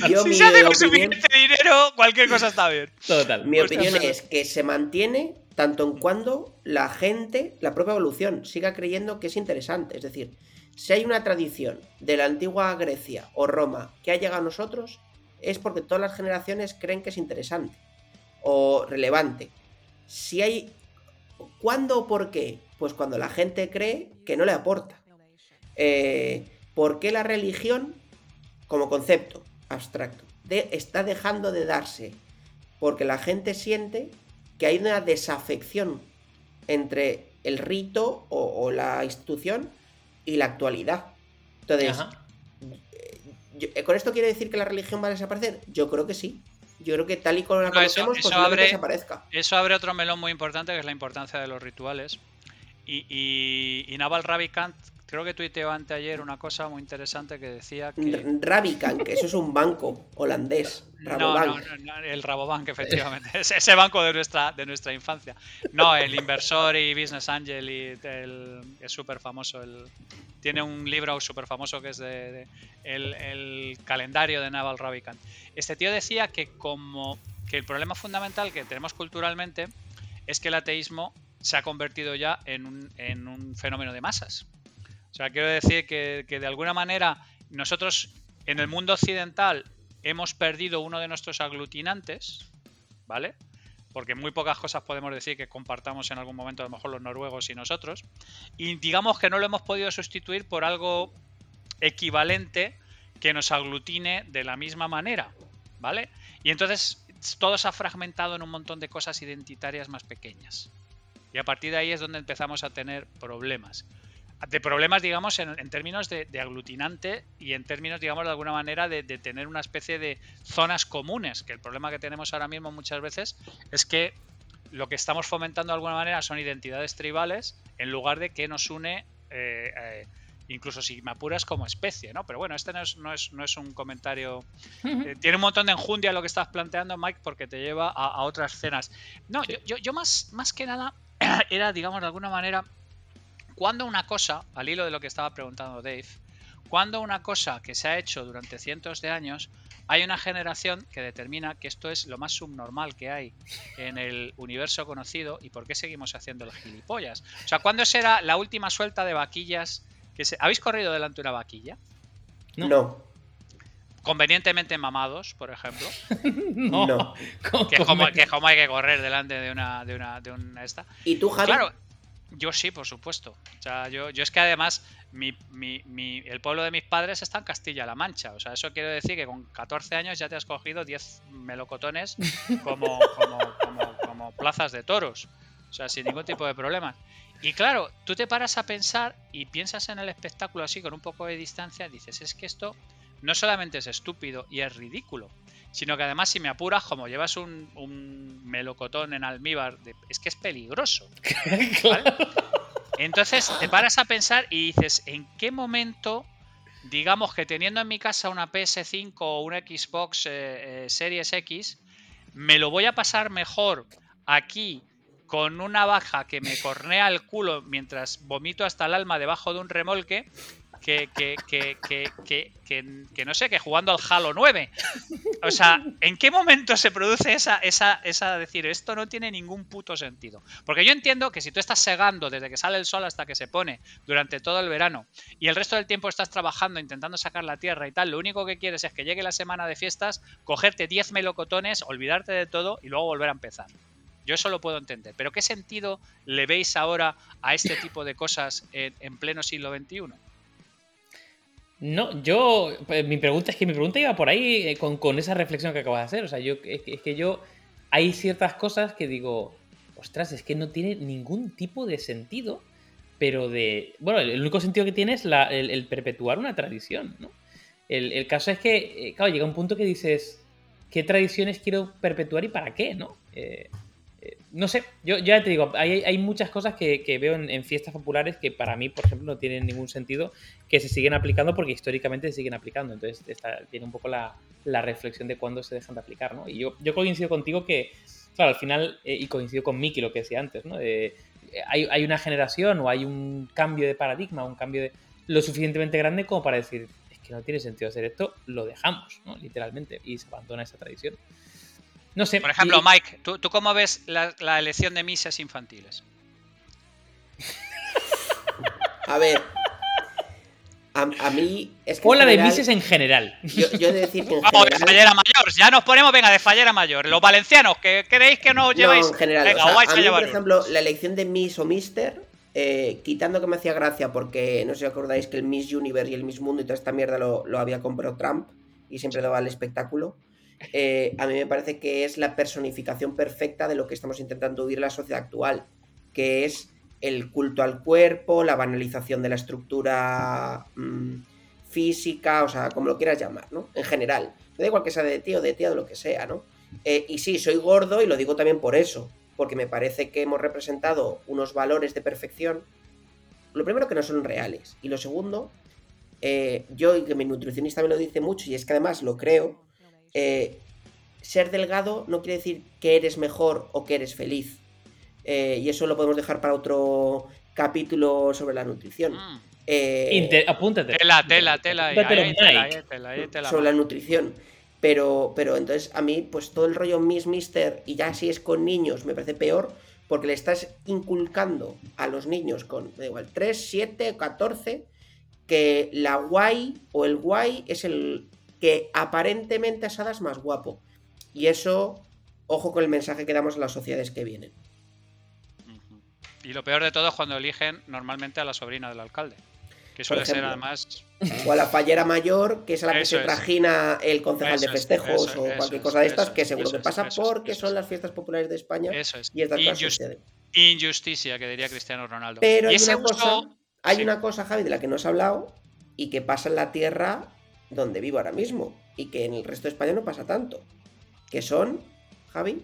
yo si se hace con opinión, suficiente dinero, cualquier cosa está bien. Total. mi Hostia, opinión es que se mantiene tanto en cuando la gente, la propia evolución, siga creyendo que es interesante. Es decir, si hay una tradición de la antigua Grecia o Roma que ha llegado a nosotros, es porque todas las generaciones creen que es interesante o relevante. Si hay... ¿Cuándo o por qué? Pues cuando la gente cree que no le aporta. Eh, ¿Por qué la religión, como concepto abstracto, está dejando de darse? Porque la gente siente que hay una desafección entre el rito o, o la institución y la actualidad. Entonces, yo- eh, ¿con esto quiere decir que la religión va a desaparecer? Yo creo que sí. Yo creo que tal y como la No, eso- conocemos, eso abre- desaparezca. Eso abre otro melón muy importante que es la importancia de los rituales. Y, y, y Naval Ravikant, creo que tuiteó anteayer una cosa muy interesante que decía que. R- Rabobank, que eso es un banco holandés. Rabobank. no, no, no, el Rabobank, efectivamente. Ese, ese banco de nuestra, de nuestra infancia. No, el inversor y business angel y el, es súper famoso. El, tiene un libro súper famoso que es de, de- el, el calendario de Naval Ravikant. Este tío decía que como que el problema fundamental que tenemos culturalmente es que el ateísmo se ha convertido ya en un, en un fenómeno de masas. O sea, quiero decir que, que de alguna manera nosotros en el mundo occidental hemos perdido uno de nuestros aglutinantes, ¿vale? Porque muy pocas cosas podemos decir que compartamos en algún momento, a lo mejor los noruegos y nosotros. Y digamos que no lo hemos podido sustituir por algo equivalente que nos aglutine de la misma manera, ¿vale? Y entonces todo se ha fragmentado en un montón de cosas identitarias más pequeñas. Y a partir de ahí es donde empezamos a tener problemas. De problemas, digamos, en, términos de, aglutinante y en términos, digamos, de alguna manera de, tener una especie de zonas comunes. Que el problema que tenemos ahora mismo muchas veces es que lo que estamos fomentando de alguna manera son identidades tribales en lugar de que nos une eh, eh, incluso si me apuras como especie, ¿no? Pero bueno, este no es, no es, un comentario. Eh, tiene un montón de enjundia lo que estás planteando, Mike, porque te lleva a, otras escenas. No, yo, yo, más, más que nada era, digamos, de alguna manera, cuando una cosa, al hilo de lo que estaba preguntando Dave, cuando una cosa que se ha hecho durante cientos de años, hay una generación que determina que esto es lo más subnormal que hay en el universo conocido y por qué seguimos haciendo el gilipollas. O sea, ¿cuándo será la última suelta de vaquillas ¿Habéis corrido delante de una vaquilla? No. Convenientemente mamados, por ejemplo. no. Que, como, hay que correr delante de una, de una, de una esta. ¿Y tú, Javi? Claro, yo sí, por supuesto. O sea, yo, yo es que además mi, el pueblo de mis padres está en Castilla-La Mancha. O sea, eso quiere decir que con 14 años ya te has cogido 10 melocotones como, como, como, como plazas de toros. O sea, sin ningún tipo de problema. Y claro, tú te paras a pensar y piensas en el espectáculo así con un poco de distancia, dices, es que esto no solamente es estúpido y es ridículo, sino que además si me apuras, como llevas un, melocotón en almíbar, es que es peligroso. Entonces te paras a pensar y dices, ¿en qué momento, digamos que teniendo en mi casa una PS5 o una Xbox eh, eh, Series X, me lo voy a pasar mejor aquí con una baja que me cornea el culo mientras vomito hasta el alma debajo de un remolque que, que, que, que, no sé, que jugando al Halo 9. O sea, ¿en qué momento se produce esa, esa, esa decir, esto no tiene ningún puto sentido? Porque yo entiendo que si tú estás segando desde que sale el sol hasta que se pone durante todo el verano y el resto del tiempo estás trabajando intentando sacar la tierra y tal, lo único que quieres es que llegue la semana de fiestas, cogerte 10 melocotones, olvidarte de todo y luego volver a empezar. Yo eso lo puedo entender. Pero ¿qué sentido le veis ahora a este tipo de cosas en, pleno siglo XXI? No, yo. Pues, mi pregunta es que mi pregunta iba por ahí eh, con, esa reflexión que acabas de hacer. O sea, yo es que, yo. Hay ciertas cosas que digo. Ostras, es que no tiene ningún tipo de sentido. Pero de. Bueno, el único sentido que tiene es el, perpetuar una tradición, ¿no? El, caso es que, eh, claro, llega un punto que dices. ¿Qué tradiciones quiero perpetuar y para qué, no? Eh, no sé, yo ya te digo, hay, muchas cosas que, veo en, fiestas populares que para mí, por ejemplo, no tienen ningún sentido, que se siguen aplicando porque históricamente se siguen aplicando. Entonces, tiene un poco la, reflexión de cuándo se dejan de aplicar, ¿no? Y yo, yo coincido contigo que, claro, al final, eh, y coincido con Miki lo que decía antes, ¿no? hay, hay, una generación o hay un cambio de paradigma, un cambio de lo suficientemente grande como para decir, es que no tiene sentido hacer esto, lo dejamos, ¿no? Literalmente, y se abandona esa tradición. No sé. Por ejemplo, Mike, ¿tú, cómo ves la, elección de misas infantiles? A ver. A, mí. Es o la de mises en general. Yo, he de decir que. En Vamos, de fallera mayor. Ya nos ponemos, venga, de fallera mayor. Los valencianos, que creéis que no lleváis. No, en general. Venga, o, a, mí, por ejemplo, la elección de Miss o Mister. Eh, quitando que me hacía gracia porque no sé si acordáis que el Miss Universe y el Miss Mundo y toda esta mierda lo, lo había comprado Trump y siempre daba el espectáculo. Eh, a mí me parece que es la personificación perfecta de lo que estamos intentando huir en la sociedad actual, que es el culto al cuerpo, la banalización de la estructura mm, física, o sea, como lo quieras llamar, ¿no? En general. Me da igual que sea de tío, de tía, de lo que sea, ¿no? Eh, y sí, soy gordo y lo digo también por eso, porque me parece que hemos representado unos valores de perfección. Lo primero que no son reales. Y lo segundo, eh, yo y que mi nutricionista me lo dice mucho, y es que además lo creo, eh, ser delgado no quiere decir que eres mejor o que eres feliz. Eh, y eso lo podemos dejar para otro capítulo sobre la nutrición. Mm. Eh, apúntate. Tela, tela, tela. sobre la nutrición. Pero, pero entonces a mí, pues todo el rollo Miss Mister y ya si es con niños me parece peor porque le estás inculcando a los niños con, da igual, 3, 7, 14 que la guay o el guay es el que aparentemente asada es más guapo. Y eso, ojo con el mensaje que damos a las sociedades que vienen. Y lo peor de todo es cuando eligen normalmente a la sobrina del alcalde. Que suele ser además. O a la fallera mayor, que es a la que Eso se es. trajina el concejal Eso de es, festejos eso, o cualquier cosa de estas, que seguro que pasa porque son las fiestas populares de España Eso es. y estas Injust- injusticia, que diría Cristiano Ronaldo. Pero y hay ese una cosa, hay sí. una cosa, Javi, de la que no has hablado y que pasa en la tierra donde vivo ahora mismo y que en el resto de España no pasa tanto. Que son, Javi,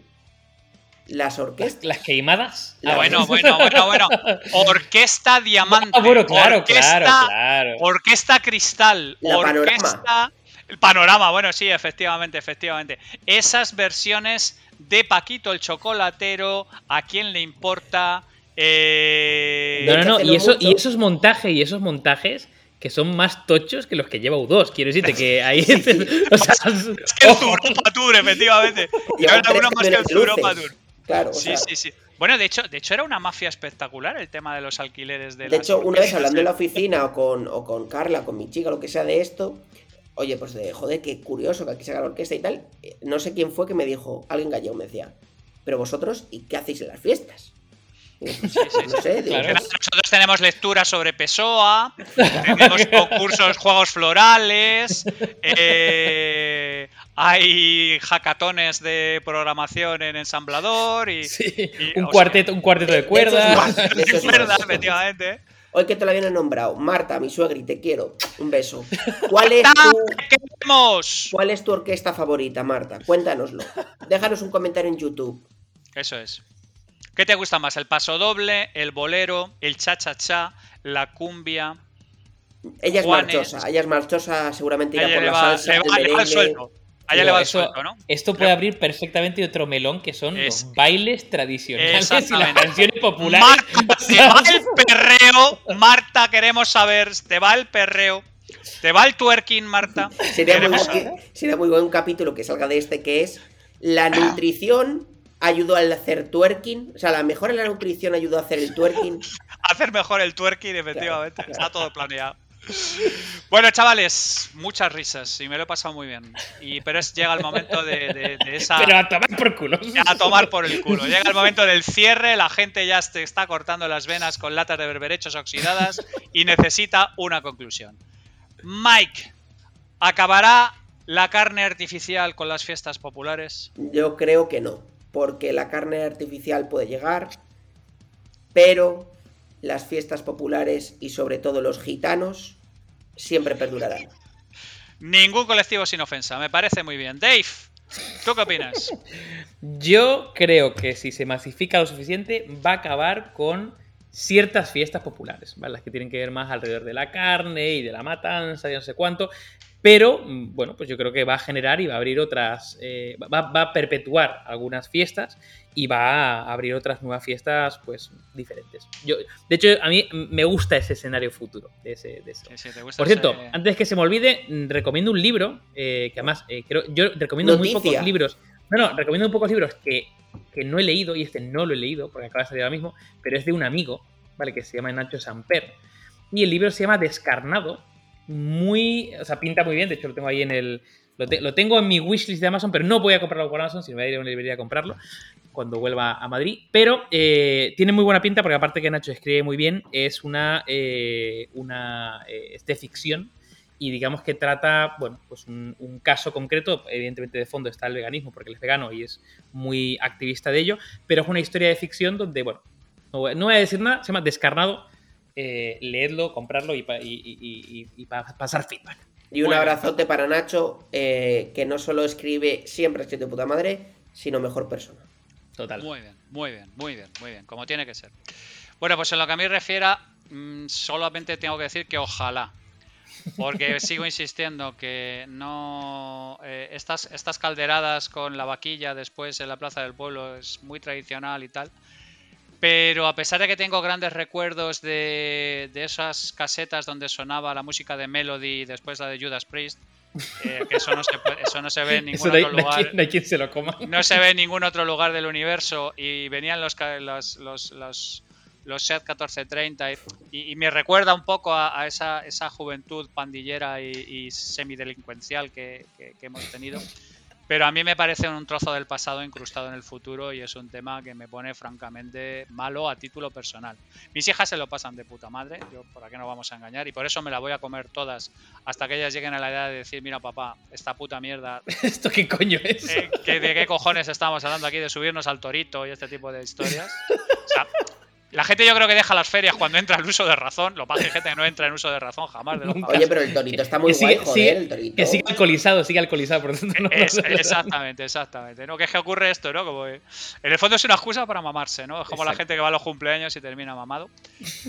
las orquestas. las queimadas. La- Ah, bueno, bueno, bueno, bueno. Orquesta Diamante. Ah, bueno, claro, orquesta, claro, claro. Orquesta Cristal. La orquesta. El panorama, bueno, sí, efectivamente, efectivamente. Esas versiones de Paquito el chocolatero, ¿a quién le importa? Eh, No, no, no. Y, eso, y esos montajes, y esos montajes que son más tochos que los que lleva U2. Quiero decirte que ahí. o sea, Es que el ojo. Europa Tour, efectivamente. Y ahora uno más que el Europa. Tour. Claro, o Sí, sea, sí, sí. Bueno, de hecho, de hecho era una mafia espectacular el tema de los alquileres de, De las hecho, una vez hablando en la oficina o con, o con Carla, con mi chica, lo que sea de esto, oye, pues de joder, qué curioso que aquí se haga la orquesta y tal. eh, No sé quién fue que me dijo, alguien gallego me decía, pero vosotros, ¿y qué hacéis en las fiestas? Sí, no sé, digo, Claro. pues, Nosotros tenemos lecturas sobre Pessoa, tenemos concursos, juegos florales, eh, hay hackatones de programación en ensamblador y... Sí, y, un, o sea, cuarteto, un cuarteto de de cuerdas. verdad, más. efectivamente. hoy que te lo habían nombrado, Marta, mi suegri, te quiero, un beso. ¿Cuál es tu, ¿Qué queremos? cuál es tu orquesta favorita, Marta? Cuéntanoslo. Déjanos un comentario en YouTube. Eso es. ¿Qué te gusta más? ¿El paso doble, el bolero, el cha-cha-cha, la cumbia? Ella es Juanes. marchosa, ella es marchosa, seguramente irá ella por le la va, salsa, le va- le va el sueldo. A ella Pero le va el eso- sueldo, ¿no? Esto puede abrir perfectamente otro melón que son Es- los bailes tradicionales y las canciones populares. Marta, te va el perreo. Marta, queremos saber. ¿Te va el perreo? ¿Te va el twerking, Marta? Sería muy, buen, saber. sería muy buen capítulo que salga de este, que es la nutrición ayudó al hacer twerking. O sea, la mejora en la nutrición ayudó a hacer el twerking. Hacer mejor el twerking, efectivamente. Claro, Está todo planeado. Bueno, chavales, muchas risas y me lo he pasado muy bien. Y, pero es, llega el momento de, de- de esa. Pero a tomar por culo. a tomar por el culo. Llega el momento del cierre, la gente ya se está cortando las venas con latas de berberechos oxidadas y necesita una conclusión. Mike, ¿acabará la carne artificial con las fiestas populares? Yo creo que no, porque la carne artificial puede llegar, pero las fiestas populares y sobre todo los gitanos siempre perdurarán. Ningún colectivo sin ofensa, me parece muy bien. Dave, ¿tú qué opinas? Yo creo que si se masifica lo suficiente, va a acabar con ciertas fiestas populares, ¿vale? Las que tienen que ver más alrededor de la carne y de la matanza y no sé cuánto. Pero, mm, bueno, pues yo creo que va a generar y va a abrir otras, eh, va, va a perpetuar algunas fiestas y va a abrir otras nuevas fiestas, pues, diferentes. Yo, de hecho, a mí me gusta ese escenario futuro de, ese, de eso. Sí, sí, ¿te gusta Por cierto, ese- antes que se me olvide, mm, recomiendo un libro, eh, que además eh, creo, yo recomiendo muy pocos libros. No, no, recomiendo muy pocos libros que, que no he leído, y este no lo he leído, porque acaba de salir ahora mismo, pero es de un amigo, ¿vale? Que se llama Nacho Samper. Y el libro se llama Descarnado. Muy. O sea, pinta muy bien, de hecho lo tengo ahí en el. Lo tengo en mi wishlist de Amazon, pero no voy a comprarlo por Amazon, sino voy a ir a una librería a comprarlo cuando vuelva a Madrid. Pero eh, tiene muy buena pinta, porque aparte que Nacho escribe muy bien, es una. eh, una eh, es de ficción y digamos que trata, bueno, pues un, un caso concreto, evidentemente de fondo está el veganismo porque él es vegano y es muy activista de ello, pero es una historia de ficción donde, bueno, no voy, no voy a decir nada, se llama Descarnado, eh, leedlo, comprarlo y, pa- y- y- y- y pa- pasar feedback. Y un abrazote para Nacho, eh, que no solo escribe siempre ha escrito de puta madre, sino mejor persona. Total. Muy bien, muy bien, muy bien, muy bien, como tiene que ser. Bueno, pues en lo que a mí refiera, mm, solamente tengo que decir que ojalá. Porque sigo insistiendo que no. eh, estas, estas calderadas con la vaquilla después en la Plaza del Pueblo es muy tradicional y tal. Pero a pesar de que tengo grandes recuerdos de, de esas casetas donde sonaba la música de Melody y después la de Judas Priest, eh, que eso no, se, puede- eso no se ve en ningún Eso otro lugar quien, no hay quien se lo coma. no se ve en ningún otro lugar del universo y venían los, los, los, los, los SEAT 1430 y, y me recuerda un poco a, esa, esa, juventud pandillera y, y semidelincuencial que, que hemos tenido. Pero a mí me parece un trozo del pasado incrustado en el futuro y es un tema que me pone francamente malo a título personal. Mis hijas se lo pasan de puta madre, yo por aquí no vamos a engañar y por eso me la voy a comer todas hasta que ellas lleguen a la edad de decir, mira papá, esta puta mierda. ¿Esto qué coño es? Eh, ¿De qué cojones estamos hablando aquí de subirnos al torito y este tipo de historias? O sea, la gente yo creo que deja las ferias cuando entra el uso de razón. Lo pasa que gente que no entra en uso de razón jamás. Oye, pero el torito está muy guay, joder, el torito. Que sigue alcoholizado, sigue alcoholizado. Por exactamente, exactamente. ¿no? ¿Qué es que ocurre esto, no? Como, en el fondo es una excusa para mamarse, ¿no? Es como la gente que va a los cumpleaños y termina mamado.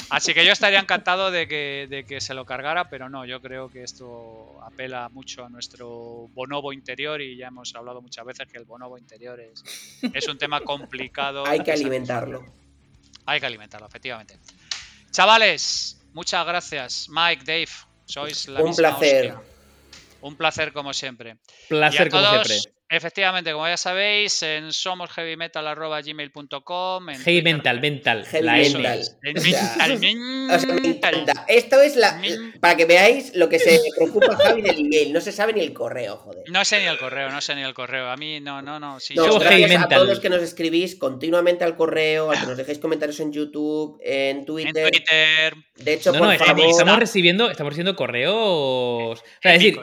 Así que yo estaría encantado de que, de que se lo cargara, pero no, yo creo que esto apela mucho a nuestro bonobo interior y ya hemos hablado muchas veces que el bonobo interior es, es un tema complicado. Hay que alimentarlo. Hay que alimentarlo, efectivamente. Chavales, muchas gracias. Mike, Dave, sois la Un placer. Un placer como siempre. Placer como siempre. Efectivamente, como ya sabéis, en somosheavymetal.gmail.com Heavy mental, mental. Heavy mental. Esto es la. Para que veáis lo que se preocupa Javi del email. No se sabe ni el correo, joder. No sé ni el correo, no sé ni el correo. A mí no, no, no. Si no gracias a todos los que nos escribís continuamente al correo, a que nos dejéis comentarios en YouTube, en Twitter. En Twitter. De hecho, por favor. Estamos recibiendo, estamos recibiendo correos. O sea, es decir,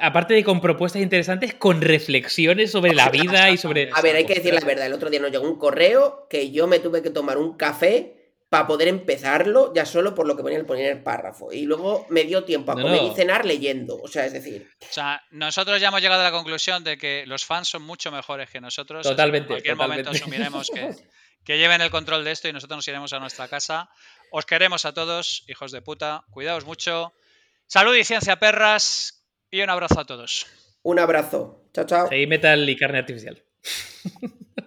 aparte de con propuestas interesantes, con reflexiones sobre la vida y sobre... A ver, hay que decir la verdad, el otro día nos llegó un correo que yo me tuve que tomar un café para poder empezarlo, ya solo por lo que ponía, el párrafo. Y luego me dio tiempo a comer y cenar leyendo. O sea, es decir. O sea, nosotros ya hemos llegado a la conclusión de que los fans son mucho mejores que nosotros. Totalmente. En cualquier momento asumiremos que, que lleven el control de esto y nosotros nos iremos a nuestra casa. Os queremos a todos, hijos de puta. Cuidaos mucho. Salud y ciencia, perras. Y un abrazo a todos. Un abrazo. Chao, chao. Metal y carne artificial.